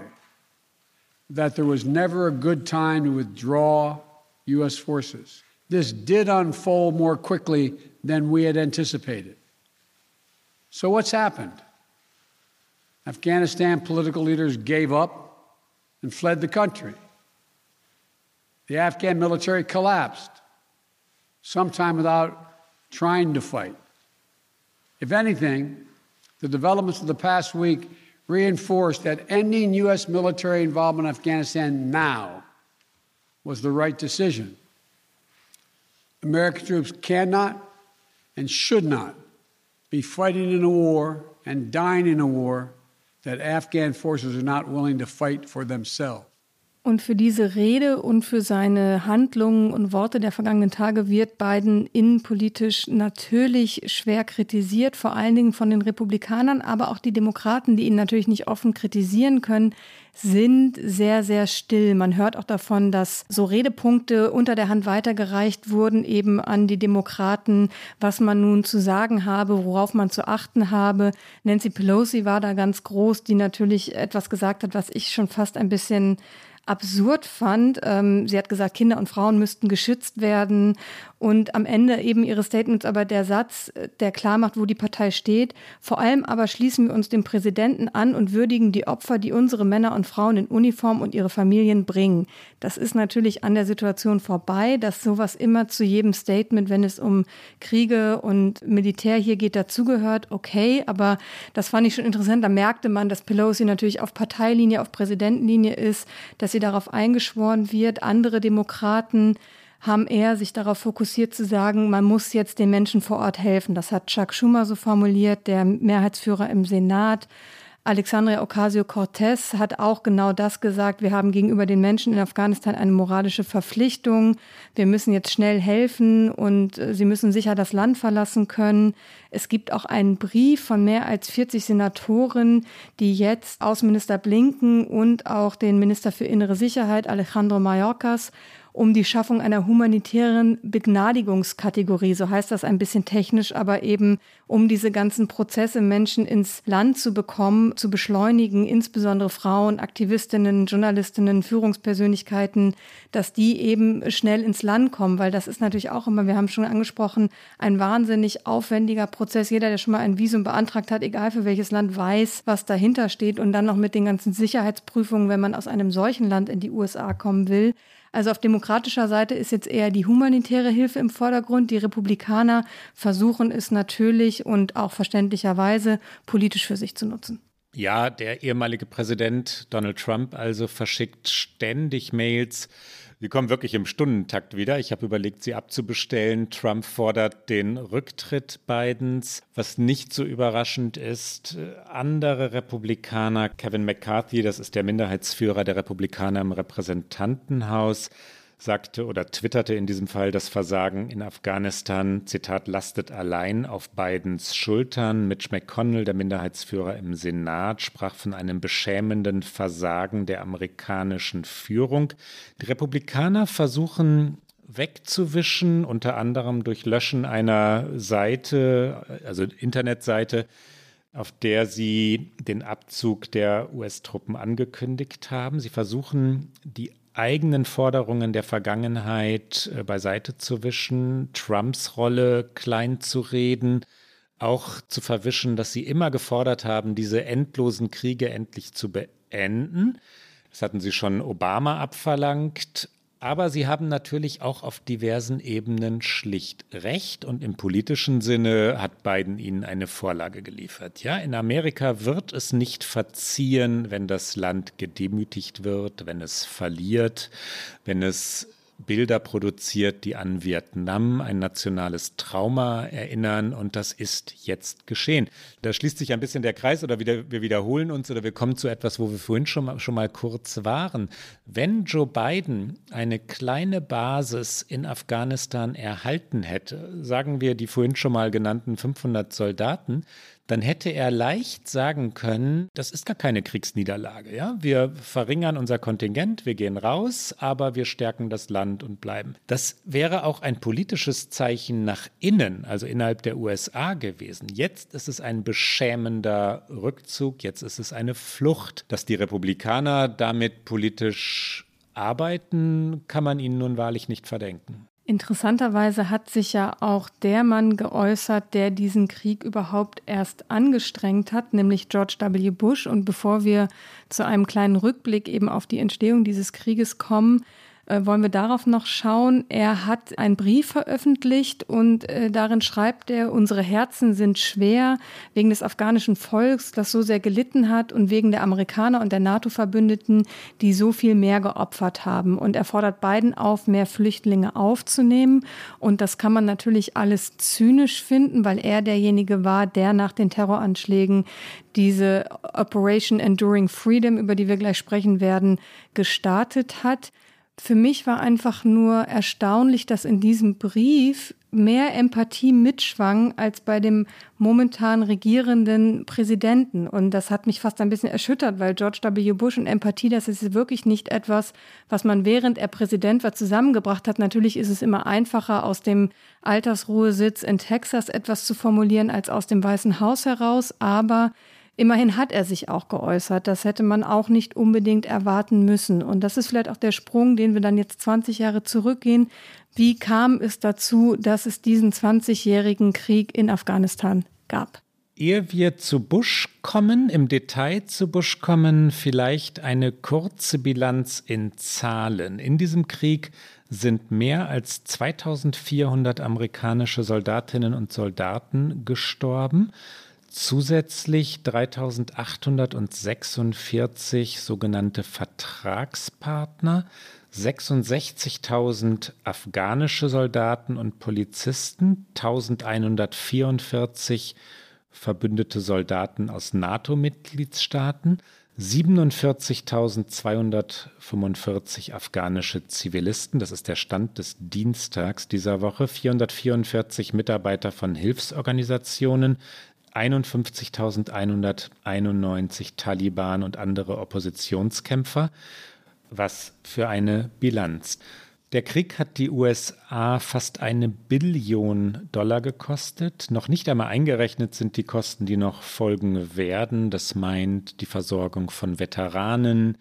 that there was never a good time to withdraw U.S. forces. This did unfold more quickly than we had anticipated. So, what's happened? Afghanistan political leaders gave up and fled the country. The Afghan military collapsed, sometime without trying to fight. If anything, the developments of the past week reinforced that ending U.S. military involvement in Afghanistan now was the right decision. American troops cannot and should not be fighting in a war and dying in a war that Afghan forces are not willing to fight for themselves. Und für diese Rede und für seine Handlungen und Worte der vergangenen Tage wird Biden innenpolitisch natürlich schwer kritisiert, vor allen Dingen von den Republikanern, aber auch die Demokraten, die ihn natürlich nicht offen kritisieren können, sind sehr, sehr still. Man hört auch davon, dass so Redepunkte unter der Hand weitergereicht wurden, eben an die Demokraten, was man nun zu sagen habe, worauf man zu achten habe. Nancy Pelosi war da ganz groß, die natürlich etwas gesagt hat, was ich schon fast ein bisschen absurd fand. Ähm, sie hat gesagt, Kinder und Frauen müssten geschützt werden. Und am Ende eben ihres Statements aber der Satz, äh, der klar macht, wo die Partei steht. Vor allem aber schließen wir uns dem Präsidenten an und würdigen die Opfer, die unsere Männer und Frauen in Uniform und ihre Familien bringen. Das ist natürlich an der Situation vorbei, dass sowas immer zu jedem Statement, wenn es um Kriege und Militär hier geht, dazugehört. Okay, aber das fand ich schon interessant. Da merkte man, dass Pelosi natürlich auf Parteilinie, auf Präsidentenlinie ist, dass sie darauf eingeschworen wird. Andere Demokraten haben eher sich darauf fokussiert zu sagen, man muss jetzt den Menschen vor Ort helfen. Das hat Chuck Schumer so formuliert, der Mehrheitsführer im Senat. Alexandria Ocasio-Cortez hat auch genau das gesagt. Wir haben gegenüber den Menschen in Afghanistan eine moralische Verpflichtung. Wir müssen jetzt schnell helfen und äh, sie müssen sicher das Land verlassen können. Es gibt auch einen Brief von mehr als 40 Senatoren, die jetzt Außenminister Blinken und auch den Minister für innere Sicherheit Alejandro Mayorkas um die Schaffung einer humanitären Begnadigungskategorie, so heißt das ein bisschen technisch, aber eben um diese ganzen Prozesse Menschen ins Land zu bekommen, zu beschleunigen, insbesondere Frauen, Aktivistinnen, Journalistinnen, Führungspersönlichkeiten, dass die eben schnell ins Land kommen, weil das ist natürlich auch immer, wir haben schon angesprochen, ein wahnsinnig aufwendiger Prozess. Jeder, der schon mal ein Visum beantragt hat, egal für welches Land, weiß, was dahinter steht und dann noch mit den ganzen Sicherheitsprüfungen, wenn man aus einem solchen Land in die USA kommen will. Also auf demokratischer Seite ist jetzt eher die humanitäre Hilfe im Vordergrund. Die Republikaner versuchen es natürlich und auch verständlicherweise politisch für sich zu nutzen. Ja, der ehemalige Präsident Donald Trump also verschickt ständig Mails Sie kommen wirklich im Stundentakt wieder. Ich habe überlegt, sie abzubestellen. Trump fordert den Rücktritt Bidens, was nicht so überraschend ist. Andere Republikaner, Kevin McCarthy, das ist der Minderheitsführer der Republikaner im Repräsentantenhaus, sagte oder twitterte in diesem Fall, das Versagen in Afghanistan, Zitat, lastet allein auf Bidens Schultern. Mitch McConnell, der Minderheitsführer im Senat, sprach von einem beschämenden Versagen der amerikanischen Führung. Die Republikaner versuchen wegzuwischen, unter anderem durch Löschen einer Seite, also Internetseite, auf der sie den Abzug der US-Truppen angekündigt haben. Sie versuchen, die eigenen Forderungen der Vergangenheit äh, beiseite zu wischen, Trumps Rolle klein zu reden, auch zu verwischen, dass sie immer gefordert haben, diese endlosen Kriege endlich zu beenden. Das hatten sie schon Obama abverlangt. Aber sie haben natürlich auch auf diversen Ebenen schlicht recht und im politischen Sinne hat Biden ihnen eine Vorlage geliefert. Ja, in Amerika wird es nicht verziehen, wenn das Land gedemütigt wird, wenn es verliert, wenn es Bilder produziert, die an Vietnam, ein nationales Trauma erinnern und das ist jetzt geschehen. Da schließt sich ein bisschen der Kreis oder wieder, wir wiederholen uns oder wir kommen zu etwas, wo wir vorhin schon mal, schon mal kurz waren. Wenn Joe Biden eine kleine Basis in Afghanistan erhalten hätte, sagen wir die vorhin schon mal genannten 500 Soldaten, dann hätte er leicht sagen können, das ist gar keine Kriegsniederlage. Ja? Wir verringern unser Kontingent, wir gehen raus, aber wir stärken das Land und bleiben. Das wäre auch ein politisches Zeichen nach innen, also innerhalb der USA gewesen. Jetzt ist es ein beschämender Rückzug, jetzt ist es eine Flucht. Dass die Republikaner damit politisch arbeiten, kann man ihnen nun wahrlich nicht verdenken. Interessanterweise hat sich ja auch der Mann geäußert, der diesen Krieg überhaupt erst angestrengt hat, nämlich George W. Bush. Und bevor wir zu einem kleinen Rückblick eben auf die Entstehung dieses Krieges kommen, äh, wollen wir darauf noch schauen. Er hat einen Brief veröffentlicht und äh, darin schreibt er, unsere Herzen sind schwer wegen des afghanischen Volks, das so sehr gelitten hat und wegen der Amerikaner und der NATO-Verbündeten, die so viel mehr geopfert haben. Und er fordert beiden auf, mehr Flüchtlinge aufzunehmen. Und das kann man natürlich alles zynisch finden, weil er derjenige war, der nach den Terroranschlägen diese Operation Enduring Freedom, über die wir gleich sprechen werden, gestartet hat. Für mich war einfach nur erstaunlich, dass in diesem Brief mehr Empathie mitschwang als bei dem momentan regierenden Präsidenten. Und das hat mich fast ein bisschen erschüttert, weil George W. Bush und Empathie, das ist wirklich nicht etwas, was man während er Präsident war zusammengebracht hat. Natürlich ist es immer einfacher, aus dem Altersruhesitz in Texas etwas zu formulieren als aus dem Weißen Haus heraus. Aber Immerhin hat er sich auch geäußert. Das hätte man auch nicht unbedingt erwarten müssen. Und das ist vielleicht auch der Sprung, den wir dann jetzt 20 Jahre zurückgehen. Wie kam es dazu, dass es diesen 20-jährigen Krieg in Afghanistan gab? Ehe wir zu Bush kommen, im Detail zu Bush kommen, vielleicht eine kurze Bilanz in Zahlen. In diesem Krieg sind mehr als 2400 amerikanische Soldatinnen und Soldaten gestorben zusätzlich 3846 sogenannte Vertragspartner, 66.000 afghanische Soldaten und Polizisten, 1144 verbündete Soldaten aus NATO-Mitgliedstaaten, 47.245 afghanische Zivilisten, das ist der Stand des Dienstags dieser Woche, 444 Mitarbeiter von Hilfsorganisationen, 51.191 Taliban und andere Oppositionskämpfer. Was für eine Bilanz. Der Krieg hat die USA fast eine Billion Dollar gekostet. Noch nicht einmal eingerechnet sind die Kosten, die noch folgen werden. Das meint die Versorgung von Veteranen.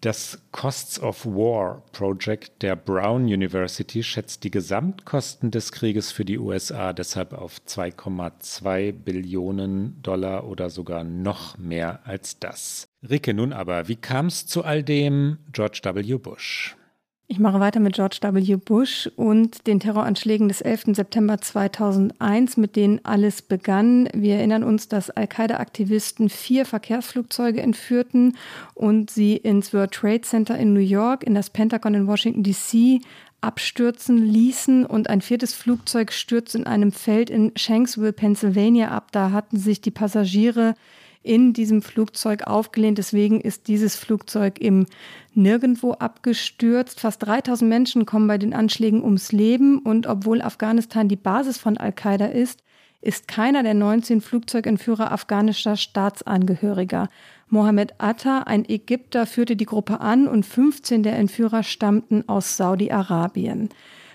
Das Costs of War Project der Brown University schätzt die Gesamtkosten des Krieges für die USA deshalb auf 2,2 Billionen Dollar oder sogar noch mehr als das. Ricke, nun aber, wie kam es zu all dem George W. Bush? Ich mache weiter mit George W. Bush und den Terroranschlägen des 11. September 2001, mit denen alles begann. Wir erinnern uns, dass Al-Qaida-Aktivisten vier Verkehrsflugzeuge entführten und sie ins World Trade Center in New York, in das Pentagon in Washington, D.C. abstürzen ließen und ein viertes Flugzeug stürzte in einem Feld in Shanksville, Pennsylvania ab. Da hatten sich die Passagiere in diesem Flugzeug aufgelehnt. Deswegen ist dieses Flugzeug im Nirgendwo abgestürzt. Fast 3000 Menschen kommen bei den Anschlägen ums Leben. Und obwohl Afghanistan die Basis von Al-Qaida ist, ist keiner der 19 Flugzeugentführer afghanischer Staatsangehöriger. Mohammed Atta, ein Ägypter, führte die Gruppe an und 15 der Entführer stammten aus Saudi-Arabien.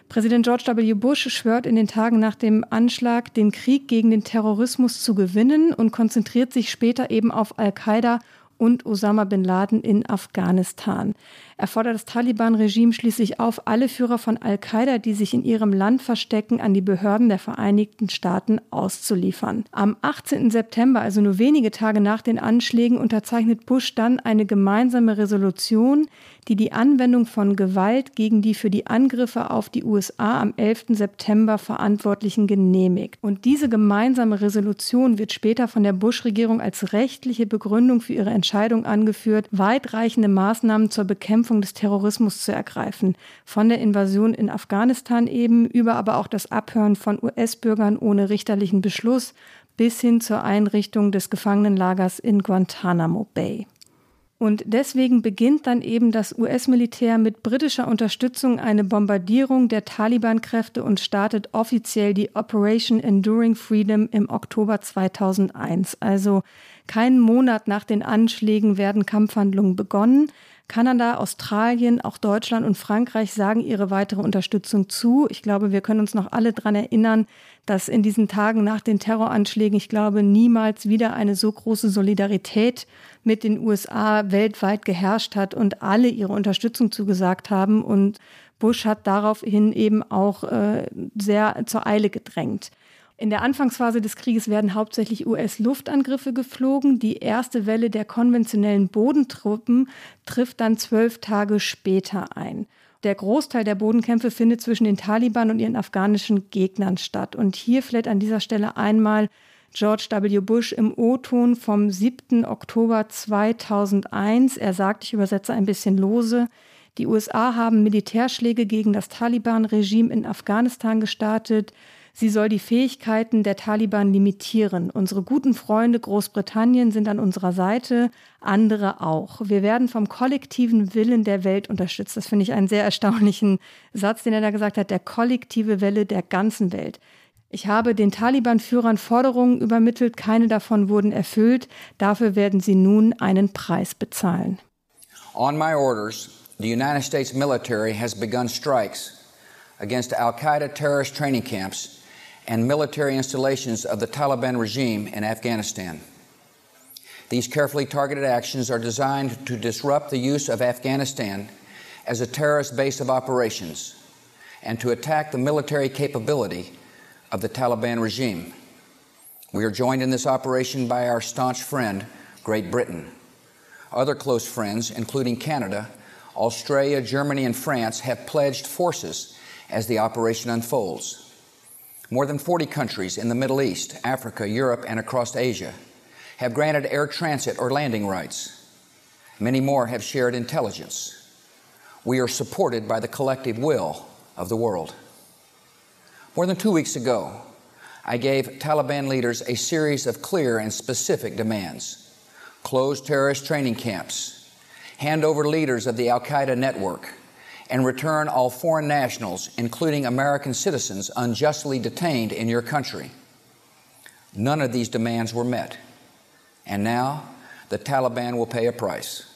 Präsident George W. Bush schwört in den Tagen nach dem Anschlag, den Krieg gegen den Terrorismus zu gewinnen und konzentriert sich später eben auf Al-Qaida und Osama bin Laden in Afghanistan. Er fordert das Taliban-Regime schließlich auf, alle Führer von Al-Qaida, die sich in ihrem Land verstecken, an die Behörden der Vereinigten Staaten auszuliefern. Am 18. September, also nur wenige Tage nach den Anschlägen, unterzeichnet Bush dann eine gemeinsame Resolution, die die Anwendung von Gewalt gegen die für die Angriffe auf die USA am 11. September Verantwortlichen genehmigt. Und diese gemeinsame Resolution wird später von der Bush-Regierung als rechtliche Begründung für ihre Entscheidung angeführt, weitreichende Maßnahmen zur Bekämpfung des Terrorismus zu ergreifen. Von der Invasion in Afghanistan eben über aber auch das Abhören von US-Bürgern ohne richterlichen Beschluss bis hin zur Einrichtung des Gefangenenlagers in Guantanamo Bay. Und deswegen beginnt dann eben das US-Militär mit britischer Unterstützung eine Bombardierung der Taliban-Kräfte und startet offiziell die Operation Enduring Freedom im Oktober 2001. Also keinen Monat nach den Anschlägen werden Kampfhandlungen begonnen. Kanada, Australien, auch Deutschland und Frankreich sagen ihre weitere Unterstützung zu. Ich glaube, wir können uns noch alle daran erinnern, dass in diesen Tagen nach den Terroranschlägen, ich glaube, niemals wieder eine so große Solidarität mit den USA weltweit geherrscht hat und alle ihre Unterstützung zugesagt haben. Und Bush hat daraufhin eben auch äh, sehr zur Eile gedrängt. In der Anfangsphase des Krieges werden hauptsächlich US-Luftangriffe geflogen. Die erste Welle der konventionellen Bodentruppen trifft dann zwölf Tage später ein. Der Großteil der Bodenkämpfe findet zwischen den Taliban und ihren afghanischen Gegnern statt. Und hier vielleicht an dieser Stelle einmal George W. Bush im O-Ton vom 7. Oktober 2001. Er sagt, ich übersetze ein bisschen lose, die USA haben Militärschläge gegen das Taliban-Regime in Afghanistan gestartet. Sie soll die Fähigkeiten der Taliban limitieren. Unsere guten Freunde Großbritannien sind an unserer Seite, andere auch. Wir werden vom kollektiven Willen der Welt unterstützt. Das finde ich einen sehr erstaunlichen Satz, den er da gesagt hat, der kollektive Wille der ganzen Welt. Ich habe den Taliban-Führern Forderungen übermittelt, keine davon wurden erfüllt. Dafür werden sie nun einen Preis bezahlen. On my orders, the United States military has begun strikes against Al-Qaeda terrorist training camps and military installations of the Taliban regime in Afghanistan. These carefully targeted actions are designed to disrupt the use of Afghanistan as a terrorist base of operations and to attack the military capability of the Taliban regime. We are joined in this operation by our staunch friend, Great Britain. Other close friends, including Canada, Australia, Germany, and France, have pledged forces as the operation unfolds. More than 40 countries in the Middle East, Africa, Europe, and across Asia have granted air transit or landing rights. Many more have shared intelligence. We are supported by the collective will of the world. More than two weeks ago, I gave Taliban leaders a series of clear and specific demands close terrorist training camps, hand over leaders of the Al Qaeda network, and return all foreign nationals, including American citizens unjustly detained in your country. None of these demands were met. And now the Taliban will pay a price.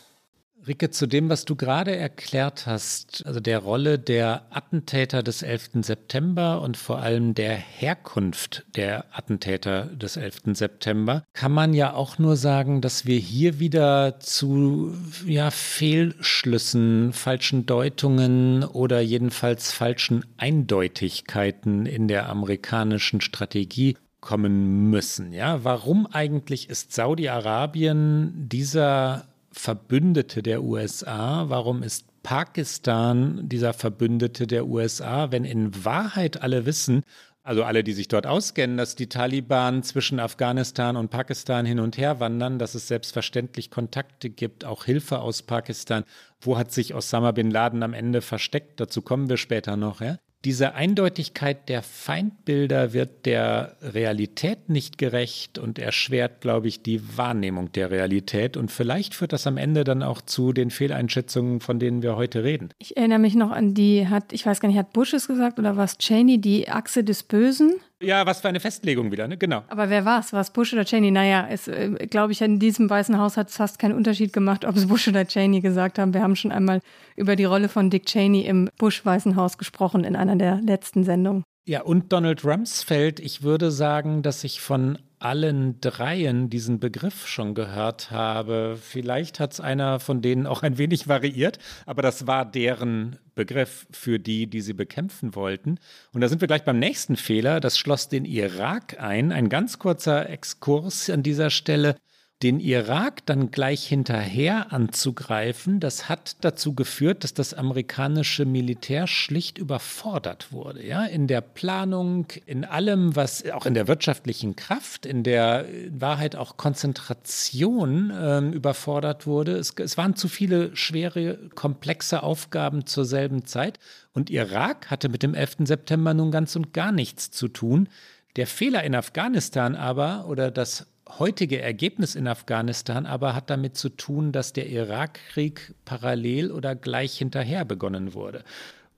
Ricke, zu dem, was du gerade erklärt hast, also der Rolle der Attentäter des 11. September und vor allem der Herkunft der Attentäter des 11. September, kann man ja auch nur sagen, dass wir hier wieder zu ja, Fehlschlüssen, falschen Deutungen oder jedenfalls falschen Eindeutigkeiten in der amerikanischen Strategie kommen müssen. Ja, warum eigentlich ist Saudi-Arabien dieser Verbündete der USA? Warum ist Pakistan dieser Verbündete der USA, wenn in Wahrheit alle wissen, also alle, die sich dort auskennen, dass die Taliban zwischen Afghanistan und Pakistan hin und her wandern, dass es selbstverständlich Kontakte gibt, auch Hilfe aus Pakistan. Wo hat sich Osama bin Laden am Ende versteckt? Dazu kommen wir später noch. Ja? Diese Eindeutigkeit der Feindbilder wird der Realität nicht gerecht und erschwert, glaube ich, die Wahrnehmung der Realität. Und vielleicht führt das am Ende dann auch zu den Fehleinschätzungen, von denen wir heute reden. Ich erinnere mich noch an die, hat, ich weiß gar nicht, hat Bush es gesagt oder was Cheney, die Achse des Bösen? Ja, was für eine Festlegung wieder, ne? Genau. Aber wer war es? War es Bush oder Cheney? Naja, es, äh, glaube ich, in diesem Weißen Haus hat es fast keinen Unterschied gemacht, ob es Bush oder Cheney gesagt haben. Wir haben schon einmal über die Rolle von Dick Cheney im Bush-Weißen Haus gesprochen in einer der letzten Sendungen. Ja, und Donald Rumsfeld, ich würde sagen, dass ich von allen dreien diesen Begriff schon gehört habe. Vielleicht hat es einer von denen auch ein wenig variiert, aber das war deren Begriff für die, die sie bekämpfen wollten. Und da sind wir gleich beim nächsten Fehler. Das schloss den Irak ein. Ein ganz kurzer Exkurs an dieser Stelle den Irak dann gleich hinterher anzugreifen, das hat dazu geführt, dass das amerikanische Militär schlicht überfordert wurde. Ja, in der Planung, in allem, was auch in der wirtschaftlichen Kraft, in der in Wahrheit auch Konzentration äh, überfordert wurde. Es, es waren zu viele schwere, komplexe Aufgaben zur selben Zeit. Und Irak hatte mit dem 11. September nun ganz und gar nichts zu tun. Der Fehler in Afghanistan aber oder das heutige Ergebnis in Afghanistan aber hat damit zu tun, dass der Irakkrieg parallel oder gleich hinterher begonnen wurde.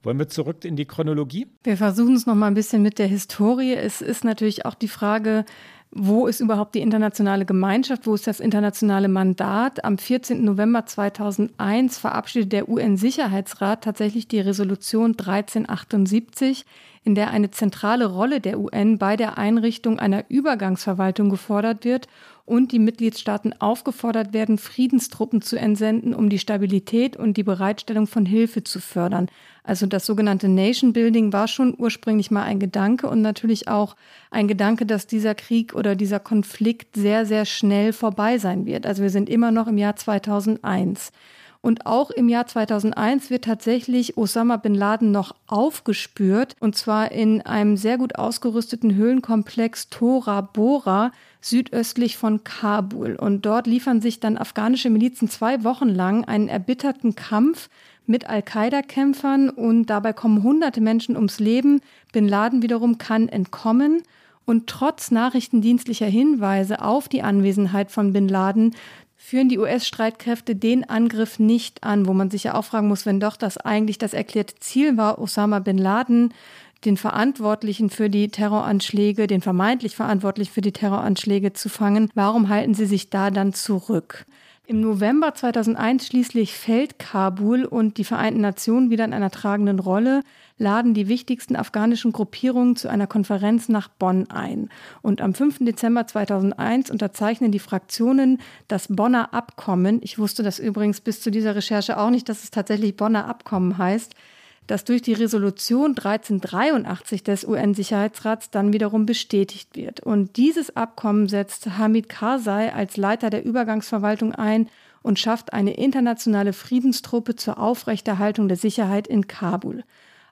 Wollen wir zurück in die Chronologie? Wir versuchen es noch mal ein bisschen mit der Historie. Es ist natürlich auch die Frage, wo ist überhaupt die internationale Gemeinschaft? Wo ist das internationale Mandat? Am 14. November 2001 verabschiedet der UN-Sicherheitsrat tatsächlich die Resolution 1378, in der eine zentrale Rolle der UN bei der Einrichtung einer Übergangsverwaltung gefordert wird und die Mitgliedstaaten aufgefordert werden, Friedenstruppen zu entsenden, um die Stabilität und die Bereitstellung von Hilfe zu fördern. Also das sogenannte Nation Building war schon ursprünglich mal ein Gedanke und natürlich auch ein Gedanke, dass dieser Krieg oder dieser Konflikt sehr, sehr schnell vorbei sein wird. Also wir sind immer noch im Jahr 2001. Und auch im Jahr 2001 wird tatsächlich Osama bin Laden noch aufgespürt, und zwar in einem sehr gut ausgerüsteten Höhlenkomplex Tora Bora südöstlich von Kabul. Und dort liefern sich dann afghanische Milizen zwei Wochen lang einen erbitterten Kampf mit Al-Qaida-Kämpfern und dabei kommen hunderte Menschen ums Leben. Bin Laden wiederum kann entkommen. Und trotz nachrichtendienstlicher Hinweise auf die Anwesenheit von Bin Laden führen die US-Streitkräfte den Angriff nicht an, wo man sich ja auch fragen muss, wenn doch das eigentlich das erklärte Ziel war, Osama bin Laden, den Verantwortlichen für die Terroranschläge, den vermeintlich Verantwortlichen für die Terroranschläge zu fangen, warum halten sie sich da dann zurück? Im November 2001 schließlich fällt Kabul und die Vereinten Nationen wieder in einer tragenden Rolle laden die wichtigsten afghanischen Gruppierungen zu einer Konferenz nach Bonn ein. Und am 5. Dezember 2001 unterzeichnen die Fraktionen das Bonner Abkommen. Ich wusste das übrigens bis zu dieser Recherche auch nicht, dass es tatsächlich Bonner Abkommen heißt das durch die Resolution 1383 des UN-Sicherheitsrats dann wiederum bestätigt wird. Und dieses Abkommen setzt Hamid Karzai als Leiter der Übergangsverwaltung ein und schafft eine internationale Friedenstruppe zur Aufrechterhaltung der Sicherheit in Kabul.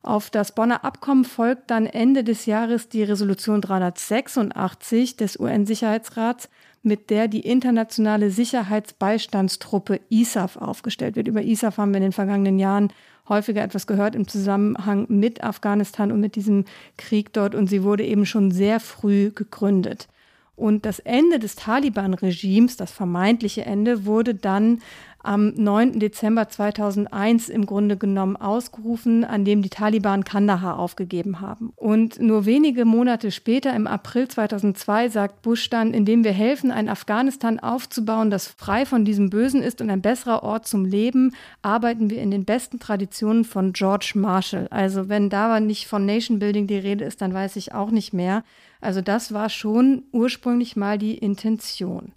Auf das Bonner Abkommen folgt dann Ende des Jahres die Resolution 386 des UN-Sicherheitsrats, mit der die internationale Sicherheitsbeistandstruppe ISAF aufgestellt wird. Über ISAF haben wir in den vergangenen Jahren häufiger etwas gehört im Zusammenhang mit Afghanistan und mit diesem Krieg dort. Und sie wurde eben schon sehr früh gegründet. Und das Ende des Taliban-Regimes, das vermeintliche Ende, wurde dann am 9. Dezember 2001 im Grunde genommen ausgerufen, an dem die Taliban Kandahar aufgegeben haben. Und nur wenige Monate später, im April 2002, sagt Bush dann, indem wir helfen, ein Afghanistan aufzubauen, das frei von diesem Bösen ist und ein besserer Ort zum Leben, arbeiten wir in den besten Traditionen von George Marshall. Also wenn da nicht von Nation Building die Rede ist, dann weiß ich auch nicht mehr. Also das war schon ursprünglich mal die Intention.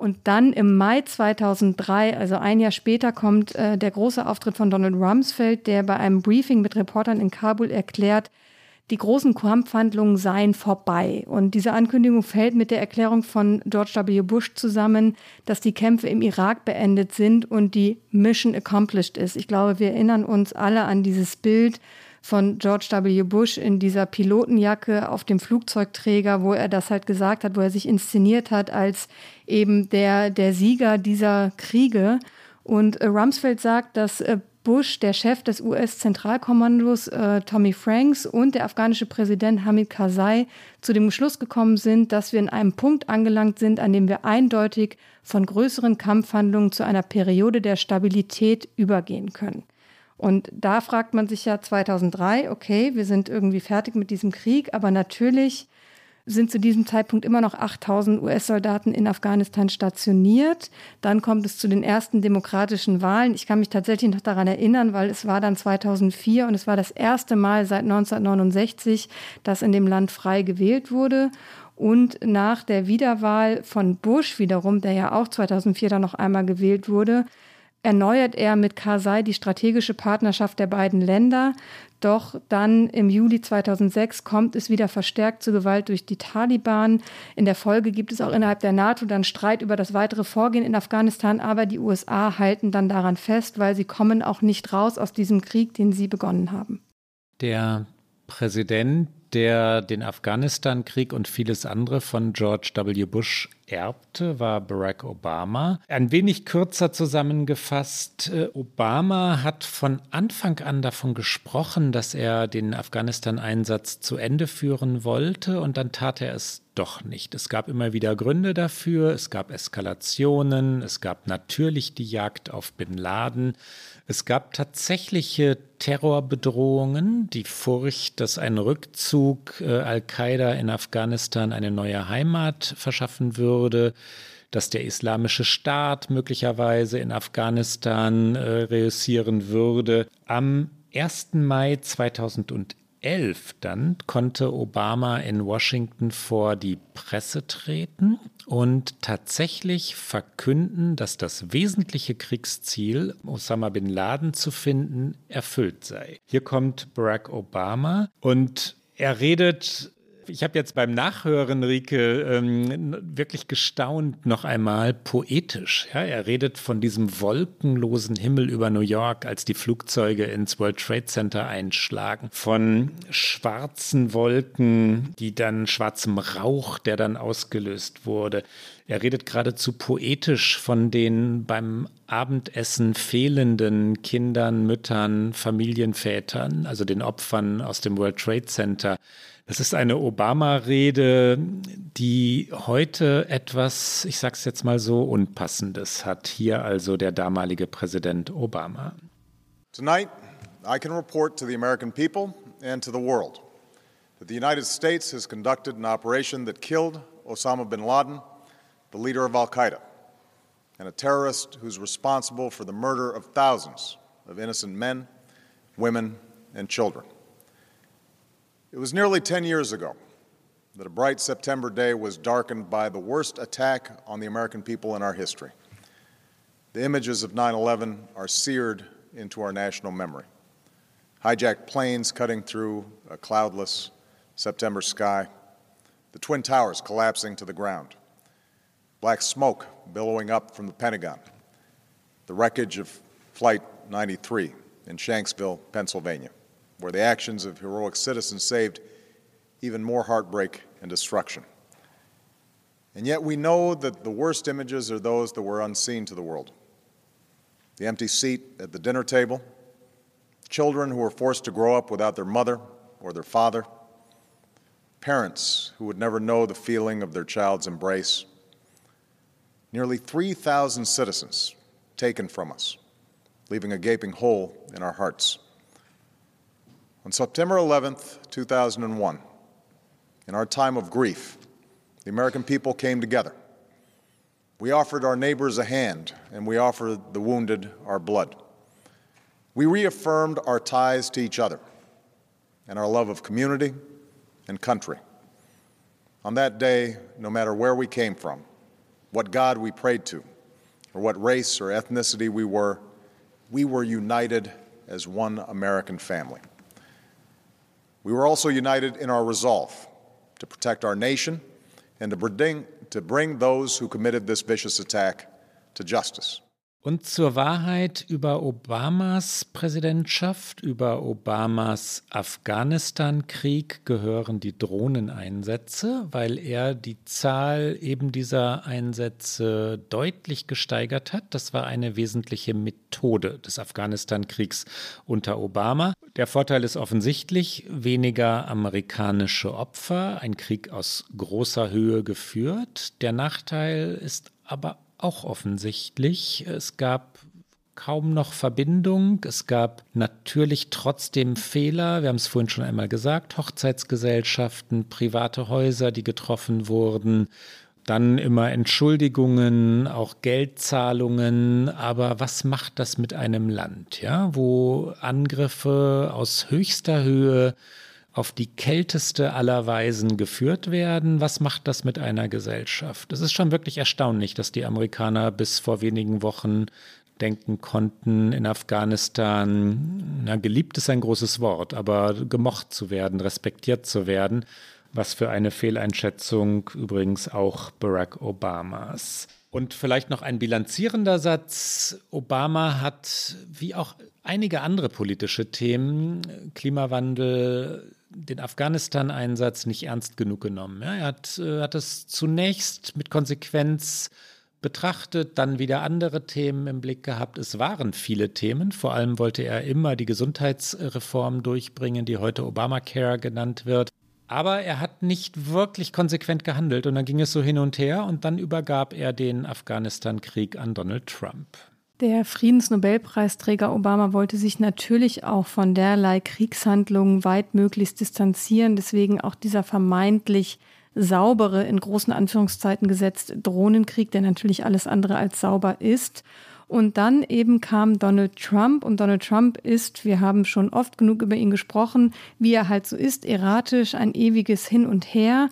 Und dann im Mai 2003, also ein Jahr später, kommt äh, der große Auftritt von Donald Rumsfeld, der bei einem Briefing mit Reportern in Kabul erklärt, die großen Kampfhandlungen seien vorbei. Und diese Ankündigung fällt mit der Erklärung von George W. Bush zusammen, dass die Kämpfe im Irak beendet sind und die Mission accomplished ist. Ich glaube, wir erinnern uns alle an dieses Bild von George W. Bush in dieser Pilotenjacke auf dem Flugzeugträger, wo er das halt gesagt hat, wo er sich inszeniert hat als eben der, der Sieger dieser Kriege. Und äh, Rumsfeld sagt, dass äh, Bush, der Chef des US-Zentralkommandos äh, Tommy Franks und der afghanische Präsident Hamid Karzai zu dem Schluss gekommen sind, dass wir in einem Punkt angelangt sind, an dem wir eindeutig von größeren Kampfhandlungen zu einer Periode der Stabilität übergehen können. Und da fragt man sich ja 2003, okay, wir sind irgendwie fertig mit diesem Krieg, aber natürlich sind zu diesem Zeitpunkt immer noch 8000 US-Soldaten in Afghanistan stationiert. Dann kommt es zu den ersten demokratischen Wahlen. Ich kann mich tatsächlich noch daran erinnern, weil es war dann 2004 und es war das erste Mal seit 1969, dass in dem Land frei gewählt wurde. Und nach der Wiederwahl von Bush wiederum, der ja auch 2004 dann noch einmal gewählt wurde, erneuert er mit Karzai die strategische Partnerschaft der beiden Länder. Doch dann im Juli 2006 kommt es wieder verstärkt zu Gewalt durch die Taliban. In der Folge gibt es auch innerhalb der NATO dann Streit über das weitere Vorgehen in Afghanistan, aber die USA halten dann daran fest, weil sie kommen auch nicht raus aus diesem Krieg, den sie begonnen haben. Der Präsident der den Afghanistan-Krieg und vieles andere von George W. Bush erbte, war Barack Obama. Ein wenig kürzer zusammengefasst, äh, Obama hat von Anfang an davon gesprochen, dass er den Afghanistan-Einsatz zu Ende führen wollte und dann tat er es doch nicht. Es gab immer wieder Gründe dafür, es gab Eskalationen, es gab natürlich die Jagd auf Bin Laden. Es gab tatsächliche Terrorbedrohungen, die Furcht, dass ein Rückzug äh, Al-Qaida in Afghanistan eine neue Heimat verschaffen würde, dass der islamische Staat möglicherweise in Afghanistan äh, reüssieren würde. Am 1. Mai 2011 2011 dann konnte Obama in Washington vor die Presse treten und tatsächlich verkünden, dass das wesentliche Kriegsziel, Osama bin Laden zu finden, erfüllt sei. Hier kommt Barack Obama und er redet ich habe jetzt beim Nachhören, Rike, ähm, wirklich gestaunt noch einmal poetisch. Ja, er redet von diesem wolkenlosen Himmel über New York, als die Flugzeuge ins World Trade Center einschlagen, von schwarzen Wolken, die dann schwarzem Rauch, der dann ausgelöst wurde. Er redet geradezu poetisch von den beim Abendessen fehlenden Kindern, Müttern, Familienvätern, also den Opfern aus dem World Trade Center. Das ist eine Obama-Rede, die heute etwas, ich sag's jetzt mal so, Unpassendes hat. Hier also der damalige Präsident Obama. Tonight, I can report to the American people and to the world that the United States has conducted an operation that killed Osama bin Laden, the leader of Al Qaeda, and a terrorist who's responsible for the murder of thousands of innocent men, women, and children. It was nearly 10 years ago that a bright September day was darkened by the worst attack on the American people in our history. The images of 9 11 are seared into our national memory. Hijacked planes cutting through a cloudless September sky, the Twin Towers collapsing to the ground, black smoke billowing up from the Pentagon, the wreckage of Flight 93 in Shanksville, Pennsylvania where the actions of heroic citizens saved even more heartbreak and destruction. And yet we know that the worst images are those that were unseen to the world. The empty seat at the dinner table, children who were forced to grow up without their mother or their father, parents who would never know the feeling of their child's embrace, nearly 3,000 citizens taken from us, leaving a gaping hole in our hearts. On September 11th, 2001, in our time of grief, the American people came together. We offered our neighbors a hand, and we offered the wounded our blood. We reaffirmed our ties to each other and our love of community and country. On that day, no matter where we came from, what God we prayed to, or what race or ethnicity we were, we were united as one American family. We were also united in our resolve to protect our nation and to bring, to bring those who committed this vicious attack to justice. Und zur Wahrheit über Obamas Präsidentschaft, über Obamas Afghanistan-Krieg gehören die Drohneneinsätze, weil er die Zahl eben dieser Einsätze deutlich gesteigert hat. Das war eine wesentliche Methode des Afghanistan-Kriegs unter Obama. Der Vorteil ist offensichtlich weniger amerikanische Opfer, ein Krieg aus großer Höhe geführt. Der Nachteil ist aber auch offensichtlich. Es gab kaum noch Verbindung. Es gab natürlich trotzdem Fehler. Wir haben es vorhin schon einmal gesagt. Hochzeitsgesellschaften, private Häuser, die getroffen wurden. Dann immer Entschuldigungen, auch Geldzahlungen. Aber was macht das mit einem Land, ja, wo Angriffe aus höchster Höhe auf die kälteste aller Weisen geführt werden. Was macht das mit einer Gesellschaft? Es ist schon wirklich erstaunlich, dass die Amerikaner bis vor wenigen Wochen denken konnten, in Afghanistan, na, geliebt ist ein großes Wort, aber gemocht zu werden, respektiert zu werden. Was für eine Fehleinschätzung übrigens auch Barack Obamas. Und vielleicht noch ein bilanzierender Satz. Obama hat, wie auch einige andere politische Themen, Klimawandel, den Afghanistan-Einsatz nicht ernst genug genommen. Ja, er hat, äh, hat es zunächst mit Konsequenz betrachtet, dann wieder andere Themen im Blick gehabt. Es waren viele Themen. Vor allem wollte er immer die Gesundheitsreform durchbringen, die heute Obamacare genannt wird. Aber er hat nicht wirklich konsequent gehandelt und dann ging es so hin und her und dann übergab er den Afghanistan-Krieg an Donald Trump. Der Friedensnobelpreisträger Obama wollte sich natürlich auch von derlei Kriegshandlungen weitmöglichst distanzieren. Deswegen auch dieser vermeintlich saubere, in großen Anführungszeiten gesetzt, Drohnenkrieg, der natürlich alles andere als sauber ist. Und dann eben kam Donald Trump und Donald Trump ist, wir haben schon oft genug über ihn gesprochen, wie er halt so ist, erratisch, ein ewiges Hin und Her.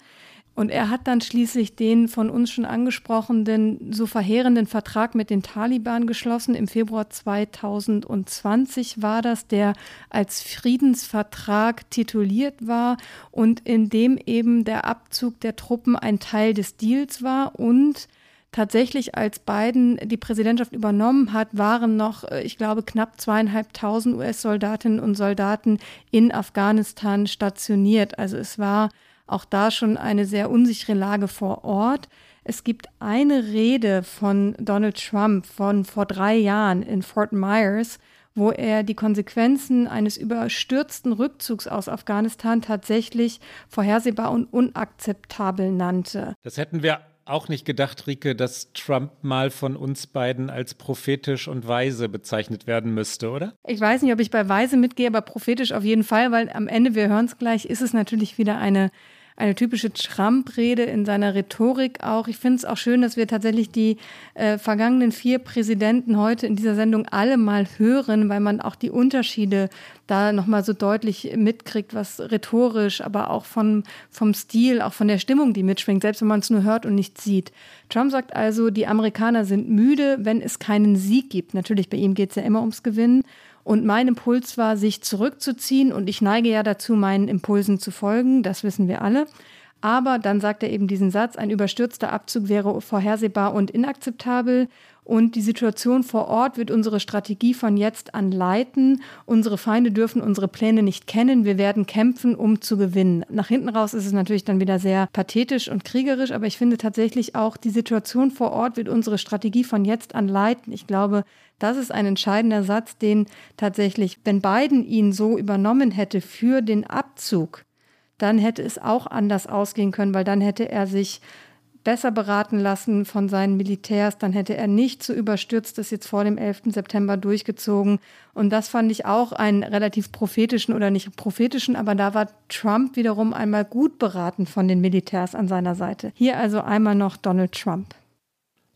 Und er hat dann schließlich den von uns schon angesprochenen, so verheerenden Vertrag mit den Taliban geschlossen. Im Februar 2020 war das, der als Friedensvertrag tituliert war und in dem eben der Abzug der Truppen ein Teil des Deals war und tatsächlich, als Biden die Präsidentschaft übernommen hat, waren noch, äh, ich glaube, knapp zweieinhalbtausend US-Soldatinnen und Soldaten in Afghanistan stationiert. Also es war auch da schon eine sehr unsichere Lage vor Ort. Es gibt eine Rede von Donald Trump von vor drei Jahren in Fort Myers, wo er die Konsequenzen eines überstürzten Rückzugs aus Afghanistan tatsächlich vorhersehbar und unakzeptabel nannte. Das hätten wir auch nicht gedacht, Rike, dass Trump mal von uns beiden als prophetisch und weise bezeichnet werden müsste, oder? Ich weiß nicht, ob ich bei weise mitgehe, aber prophetisch auf jeden Fall, weil am Ende, wir hören es gleich, ist es natürlich wieder eine eine typische Trump-Rede in seiner Rhetorik auch. Ich finde es auch schön, dass wir tatsächlich die äh, vergangenen vier Präsidenten heute in dieser Sendung alle mal hören, weil man auch die Unterschiede da nochmal so deutlich mitkriegt, was rhetorisch, aber auch von, vom Stil, auch von der Stimmung, die mitschwingt, selbst wenn man es nur hört und nicht sieht. Trump sagt also, die Amerikaner sind müde, wenn es keinen Sieg gibt. Natürlich, bei ihm geht es ja immer ums Gewinnen. Und mein Impuls war, sich zurückzuziehen. Und ich neige ja dazu, meinen Impulsen zu folgen. Das wissen wir alle. Aber dann sagt er eben diesen Satz, ein überstürzter Abzug wäre vorhersehbar und inakzeptabel. Und die Situation vor Ort wird unsere Strategie von jetzt an leiten. Unsere Feinde dürfen unsere Pläne nicht kennen. Wir werden kämpfen, um zu gewinnen. Nach hinten raus ist es natürlich dann wieder sehr pathetisch und kriegerisch, aber ich finde tatsächlich auch, die Situation vor Ort wird unsere Strategie von jetzt an leiten. Ich glaube, das ist ein entscheidender Satz, den tatsächlich, wenn Biden ihn so übernommen hätte für den Abzug, dann hätte es auch anders ausgehen können, weil dann hätte er sich besser beraten lassen von seinen Militärs, dann hätte er nicht so überstürzt das jetzt vor dem 11. September durchgezogen. Und das fand ich auch einen relativ prophetischen oder nicht prophetischen, aber da war Trump wiederum einmal gut beraten von den Militärs an seiner Seite. Hier also einmal noch Donald Trump.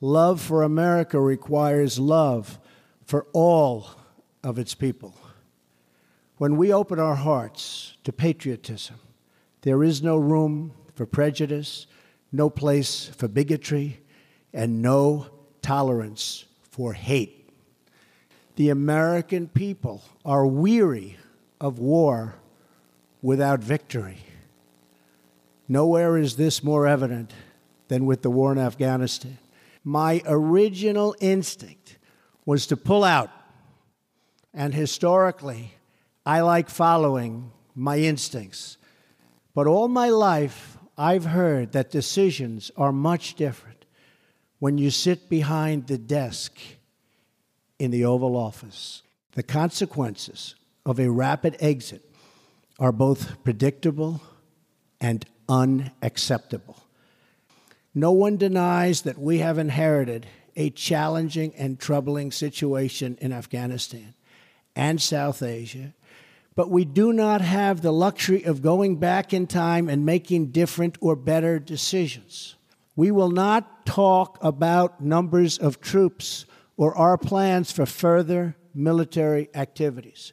Love for America requires love for all of its people. When we open our hearts to patriotism, there is no room for prejudice no place for bigotry, and no tolerance for hate. The American people are weary of war without victory. Nowhere is this more evident than with the war in Afghanistan. My original instinct was to pull out, and historically, I like following my instincts. But all my life, I've heard that decisions are much different when you sit behind the desk in the Oval Office. The consequences of a rapid exit are both predictable and unacceptable. No one denies that we have inherited a challenging and troubling situation in Afghanistan and South Asia but we do not have the luxury of going back in time and making different or better decisions. We will not talk about numbers of troops or our plans for further military activities.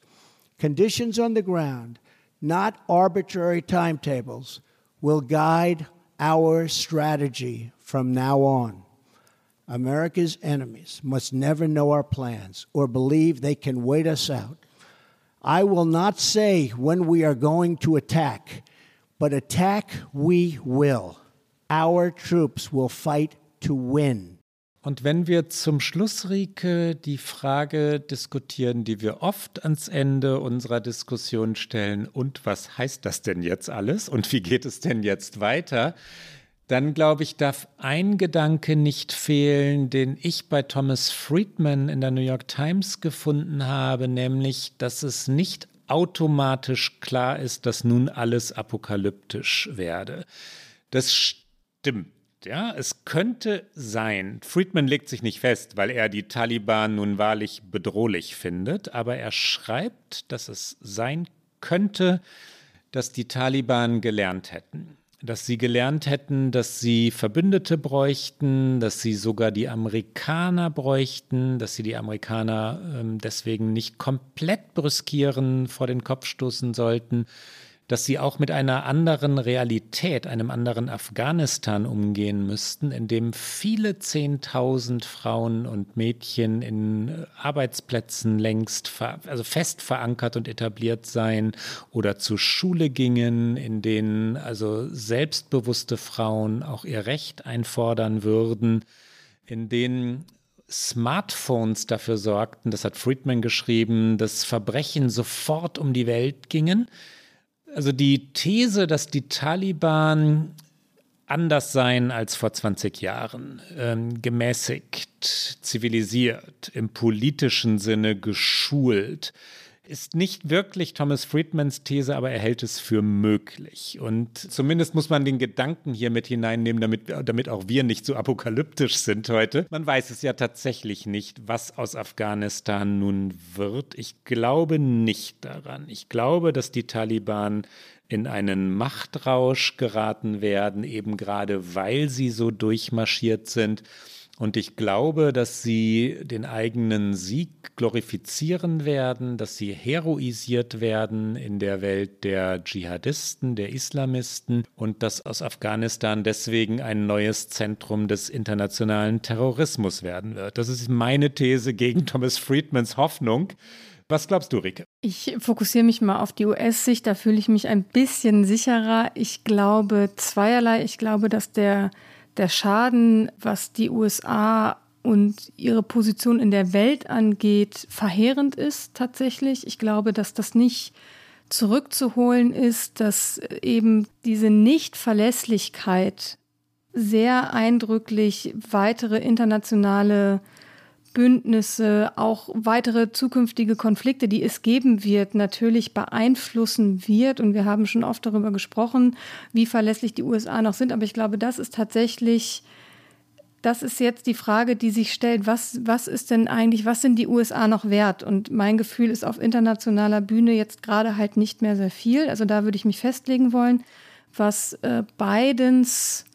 Conditions on the ground, not arbitrary timetables, will guide our strategy from now on. America's enemies must never know our plans or believe they can wait us out I will not say when we are going to attack, but attack we will. Our troops will fight to win. Und wenn wir zum Schluss, Rike, die Frage diskutieren, die wir oft ans Ende unserer Diskussion stellen, und was heißt das denn jetzt alles und wie geht es denn jetzt weiter, dann glaube ich, darf ein Gedanke nicht fehlen, den ich bei Thomas Friedman in der New York Times gefunden habe, nämlich, dass es nicht automatisch klar ist, dass nun alles apokalyptisch werde. Das stimmt. Ja, es könnte sein, Friedman legt sich nicht fest, weil er die Taliban nun wahrlich bedrohlich findet, aber er schreibt, dass es sein könnte, dass die Taliban gelernt hätten dass sie gelernt hätten, dass sie Verbündete bräuchten, dass sie sogar die Amerikaner bräuchten, dass sie die Amerikaner ähm, deswegen nicht komplett brüskieren, vor den Kopf stoßen sollten, dass sie auch mit einer anderen Realität, einem anderen Afghanistan umgehen müssten, in dem viele Zehntausend Frauen und Mädchen in Arbeitsplätzen längst also fest verankert und etabliert seien oder zur Schule gingen, in denen also selbstbewusste Frauen auch ihr Recht einfordern würden, in denen Smartphones dafür sorgten, das hat Friedman geschrieben, dass Verbrechen sofort um die Welt gingen also die These, dass die Taliban anders seien als vor 20 Jahren, ähm, gemäßigt, zivilisiert, im politischen Sinne geschult, ist nicht wirklich Thomas Friedmans These, aber er hält es für möglich. Und zumindest muss man den Gedanken hier mit hineinnehmen, damit, damit auch wir nicht so apokalyptisch sind heute. Man weiß es ja tatsächlich nicht, was aus Afghanistan nun wird. Ich glaube nicht daran. Ich glaube, dass die Taliban in einen Machtrausch geraten werden, eben gerade weil sie so durchmarschiert sind und ich glaube, dass sie den eigenen Sieg glorifizieren werden, dass sie heroisiert werden in der Welt der Dschihadisten, der Islamisten und dass aus Afghanistan deswegen ein neues Zentrum des internationalen Terrorismus werden wird. Das ist meine These gegen Thomas Friedmans Hoffnung. Was glaubst du, Rike? Ich fokussiere mich mal auf die US-Sicht, da fühle ich mich ein bisschen sicherer. Ich glaube zweierlei. Ich glaube, dass der der Schaden, was die USA und ihre Position in der Welt angeht, verheerend ist tatsächlich. Ich glaube, dass das nicht zurückzuholen ist, dass eben diese Nichtverlässlichkeit sehr eindrücklich weitere internationale Bündnisse, auch weitere zukünftige Konflikte, die es geben wird, natürlich beeinflussen wird. Und wir haben schon oft darüber gesprochen, wie verlässlich die USA noch sind. Aber ich glaube, das ist tatsächlich, das ist jetzt die Frage, die sich stellt, was, was ist denn eigentlich, was sind die USA noch wert? Und mein Gefühl ist auf internationaler Bühne jetzt gerade halt nicht mehr sehr viel. Also da würde ich mich festlegen wollen, was äh, Bidens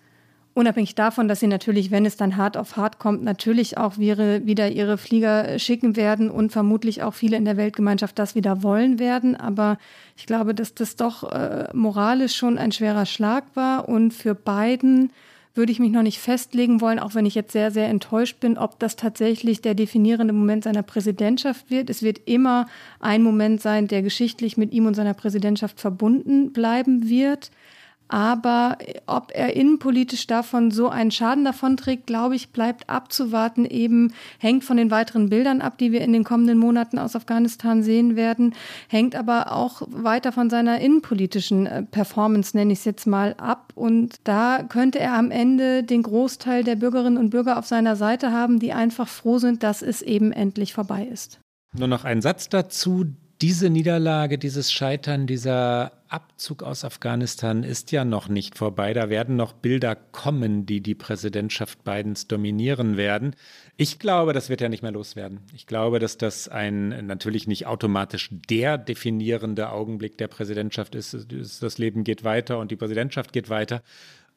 Unabhängig davon, dass sie natürlich, wenn es dann hart auf hart kommt, natürlich auch wieder ihre Flieger schicken werden und vermutlich auch viele in der Weltgemeinschaft das wieder wollen werden. Aber ich glaube, dass das doch äh, moralisch schon ein schwerer Schlag war. Und für Biden würde ich mich noch nicht festlegen wollen, auch wenn ich jetzt sehr, sehr enttäuscht bin, ob das tatsächlich der definierende Moment seiner Präsidentschaft wird. Es wird immer ein Moment sein, der geschichtlich mit ihm und seiner Präsidentschaft verbunden bleiben wird. Aber ob er innenpolitisch davon so einen Schaden davonträgt, glaube ich, bleibt abzuwarten. Eben hängt von den weiteren Bildern ab, die wir in den kommenden Monaten aus Afghanistan sehen werden, hängt aber auch weiter von seiner innenpolitischen äh, Performance, nenne ich es jetzt mal, ab. Und da könnte er am Ende den Großteil der Bürgerinnen und Bürger auf seiner Seite haben, die einfach froh sind, dass es eben endlich vorbei ist. Nur noch ein Satz dazu diese Niederlage, dieses Scheitern, dieser Abzug aus Afghanistan ist ja noch nicht vorbei. Da werden noch Bilder kommen, die die Präsidentschaft Bidens dominieren werden. Ich glaube, das wird ja nicht mehr loswerden. Ich glaube, dass das ein natürlich nicht automatisch der definierende Augenblick der Präsidentschaft ist. Das Leben geht weiter und die Präsidentschaft geht weiter.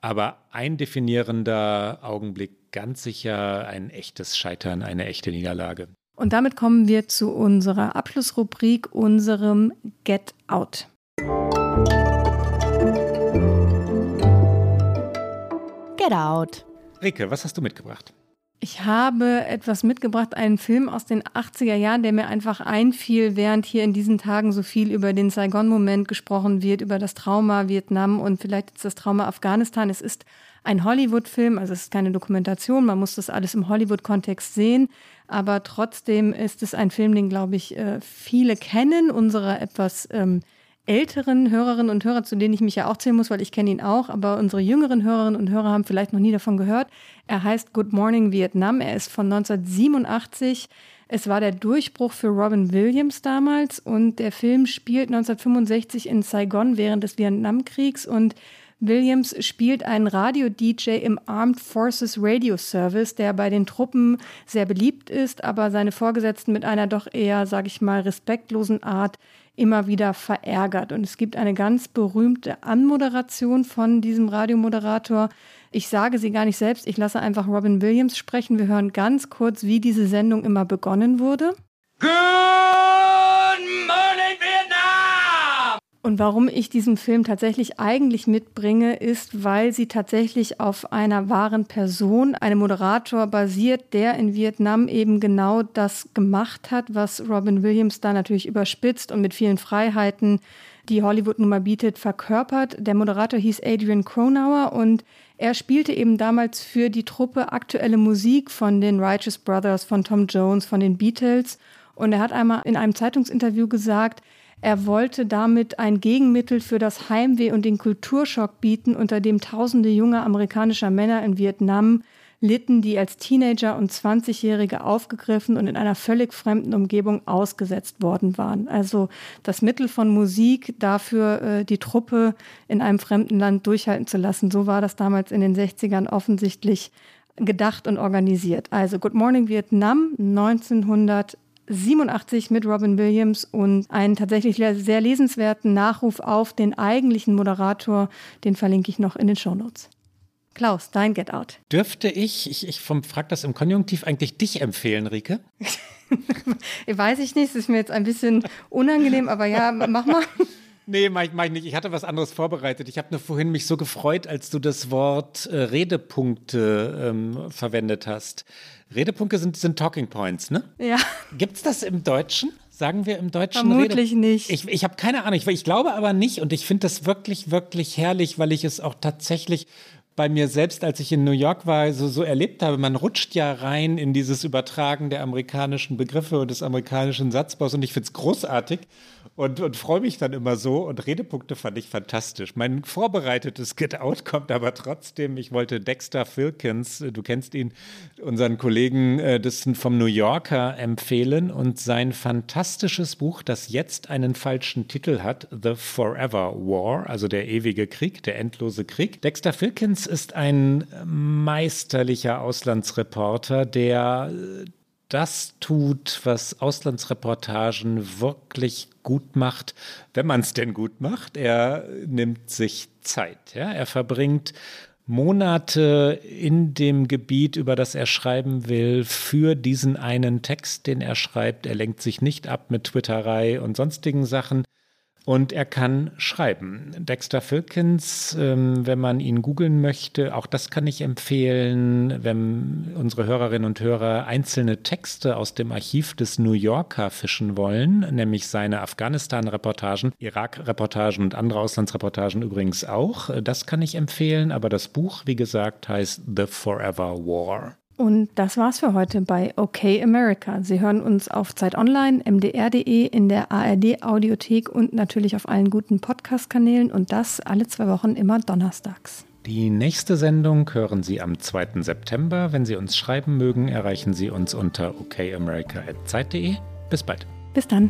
Aber ein definierender Augenblick, ganz sicher ein echtes Scheitern, eine echte Niederlage. Und damit kommen wir zu unserer Abschlussrubrik, unserem Get Out. Get Out. Rike, was hast du mitgebracht? Ich habe etwas mitgebracht, einen Film aus den 80er Jahren, der mir einfach einfiel, während hier in diesen Tagen so viel über den Saigon-Moment gesprochen wird, über das Trauma Vietnam und vielleicht jetzt das Trauma Afghanistan. Es ist ein Hollywood-Film, also es ist keine Dokumentation, man muss das alles im Hollywood-Kontext sehen. Aber trotzdem ist es ein Film, den, glaube ich, äh, viele kennen, unsere etwas ähm, älteren Hörerinnen und Hörer, zu denen ich mich ja auch zählen muss, weil ich kenne ihn auch, aber unsere jüngeren Hörerinnen und Hörer haben vielleicht noch nie davon gehört. Er heißt Good Morning Vietnam. Er ist von 1987. Es war der Durchbruch für Robin Williams damals und der Film spielt 1965 in Saigon während des Vietnamkriegs und Williams spielt einen Radio-DJ im Armed Forces Radio Service, der bei den Truppen sehr beliebt ist, aber seine Vorgesetzten mit einer doch eher, sage ich mal, respektlosen Art immer wieder verärgert. Und es gibt eine ganz berühmte Anmoderation von diesem Radiomoderator. Ich sage sie gar nicht selbst, ich lasse einfach Robin Williams sprechen. Wir hören ganz kurz, wie diese Sendung immer begonnen wurde. Good und warum ich diesen Film tatsächlich eigentlich mitbringe, ist, weil sie tatsächlich auf einer wahren Person, einem Moderator basiert, der in Vietnam eben genau das gemacht hat, was Robin Williams da natürlich überspitzt und mit vielen Freiheiten, die Hollywood nun mal bietet, verkörpert. Der Moderator hieß Adrian Cronauer und er spielte eben damals für die Truppe aktuelle Musik von den Righteous Brothers, von Tom Jones, von den Beatles. Und er hat einmal in einem Zeitungsinterview gesagt, er wollte damit ein Gegenmittel für das Heimweh und den Kulturschock bieten, unter dem tausende junge amerikanischer Männer in Vietnam litten, die als Teenager und 20-Jährige aufgegriffen und in einer völlig fremden Umgebung ausgesetzt worden waren. Also das Mittel von Musik dafür, äh, die Truppe in einem fremden Land durchhalten zu lassen. So war das damals in den 60ern offensichtlich gedacht und organisiert. Also Good Morning Vietnam 1900 87 mit Robin Williams und einen tatsächlich sehr lesenswerten Nachruf auf den eigentlichen Moderator, den verlinke ich noch in den Shownotes. Klaus, dein Get Out. Dürfte ich, ich, ich frage das im Konjunktiv, eigentlich dich empfehlen, Rike? Weiß ich nicht, es ist mir jetzt ein bisschen unangenehm, aber ja, mach mal. Nee, mach ich, mach ich nicht. Ich hatte was anderes vorbereitet. Ich habe nur vorhin mich so gefreut, als du das Wort äh, Redepunkte ähm, verwendet hast. Redepunkte sind, sind Talking Points, ne? Ja. Gibt es das im Deutschen? Sagen wir im Deutschen Vermutlich Rede nicht. Ich, ich habe keine Ahnung. Ich, ich glaube aber nicht. Und ich finde das wirklich, wirklich herrlich, weil ich es auch tatsächlich bei mir selbst, als ich in New York war, so, so erlebt habe. Man rutscht ja rein in dieses Übertragen der amerikanischen Begriffe und des amerikanischen Satzbaus und ich finde es großartig und, und freue mich dann immer so. Und Redepunkte fand ich fantastisch. Mein vorbereitetes Get Out kommt aber trotzdem. Ich wollte Dexter Filkins, du kennst ihn, unseren Kollegen äh, das vom New Yorker empfehlen und sein fantastisches Buch, das jetzt einen falschen Titel hat, The Forever War, also der ewige Krieg, der endlose Krieg. Dexter Filkins ist ein meisterlicher Auslandsreporter, der das tut, was Auslandsreportagen wirklich gut macht, wenn man es denn gut macht. Er nimmt sich Zeit. Ja? Er verbringt Monate in dem Gebiet, über das er schreiben will, für diesen einen Text, den er schreibt. Er lenkt sich nicht ab mit Twitterei und sonstigen Sachen, und er kann schreiben. Dexter Filkins, ähm, wenn man ihn googeln möchte, auch das kann ich empfehlen, wenn unsere Hörerinnen und Hörer einzelne Texte aus dem Archiv des New Yorker fischen wollen, nämlich seine Afghanistan-Reportagen, Irak-Reportagen und andere Auslandsreportagen übrigens auch. Das kann ich empfehlen, aber das Buch, wie gesagt, heißt The Forever War. Und das war's für heute bei OK America. Sie hören uns auf Zeit Online, mdr.de, in der ARD Audiothek und natürlich auf allen guten Podcast-Kanälen und das alle zwei Wochen immer donnerstags. Die nächste Sendung hören Sie am 2. September. Wenn Sie uns schreiben mögen, erreichen Sie uns unter okamerica.zeit.de. Bis bald. Bis dann.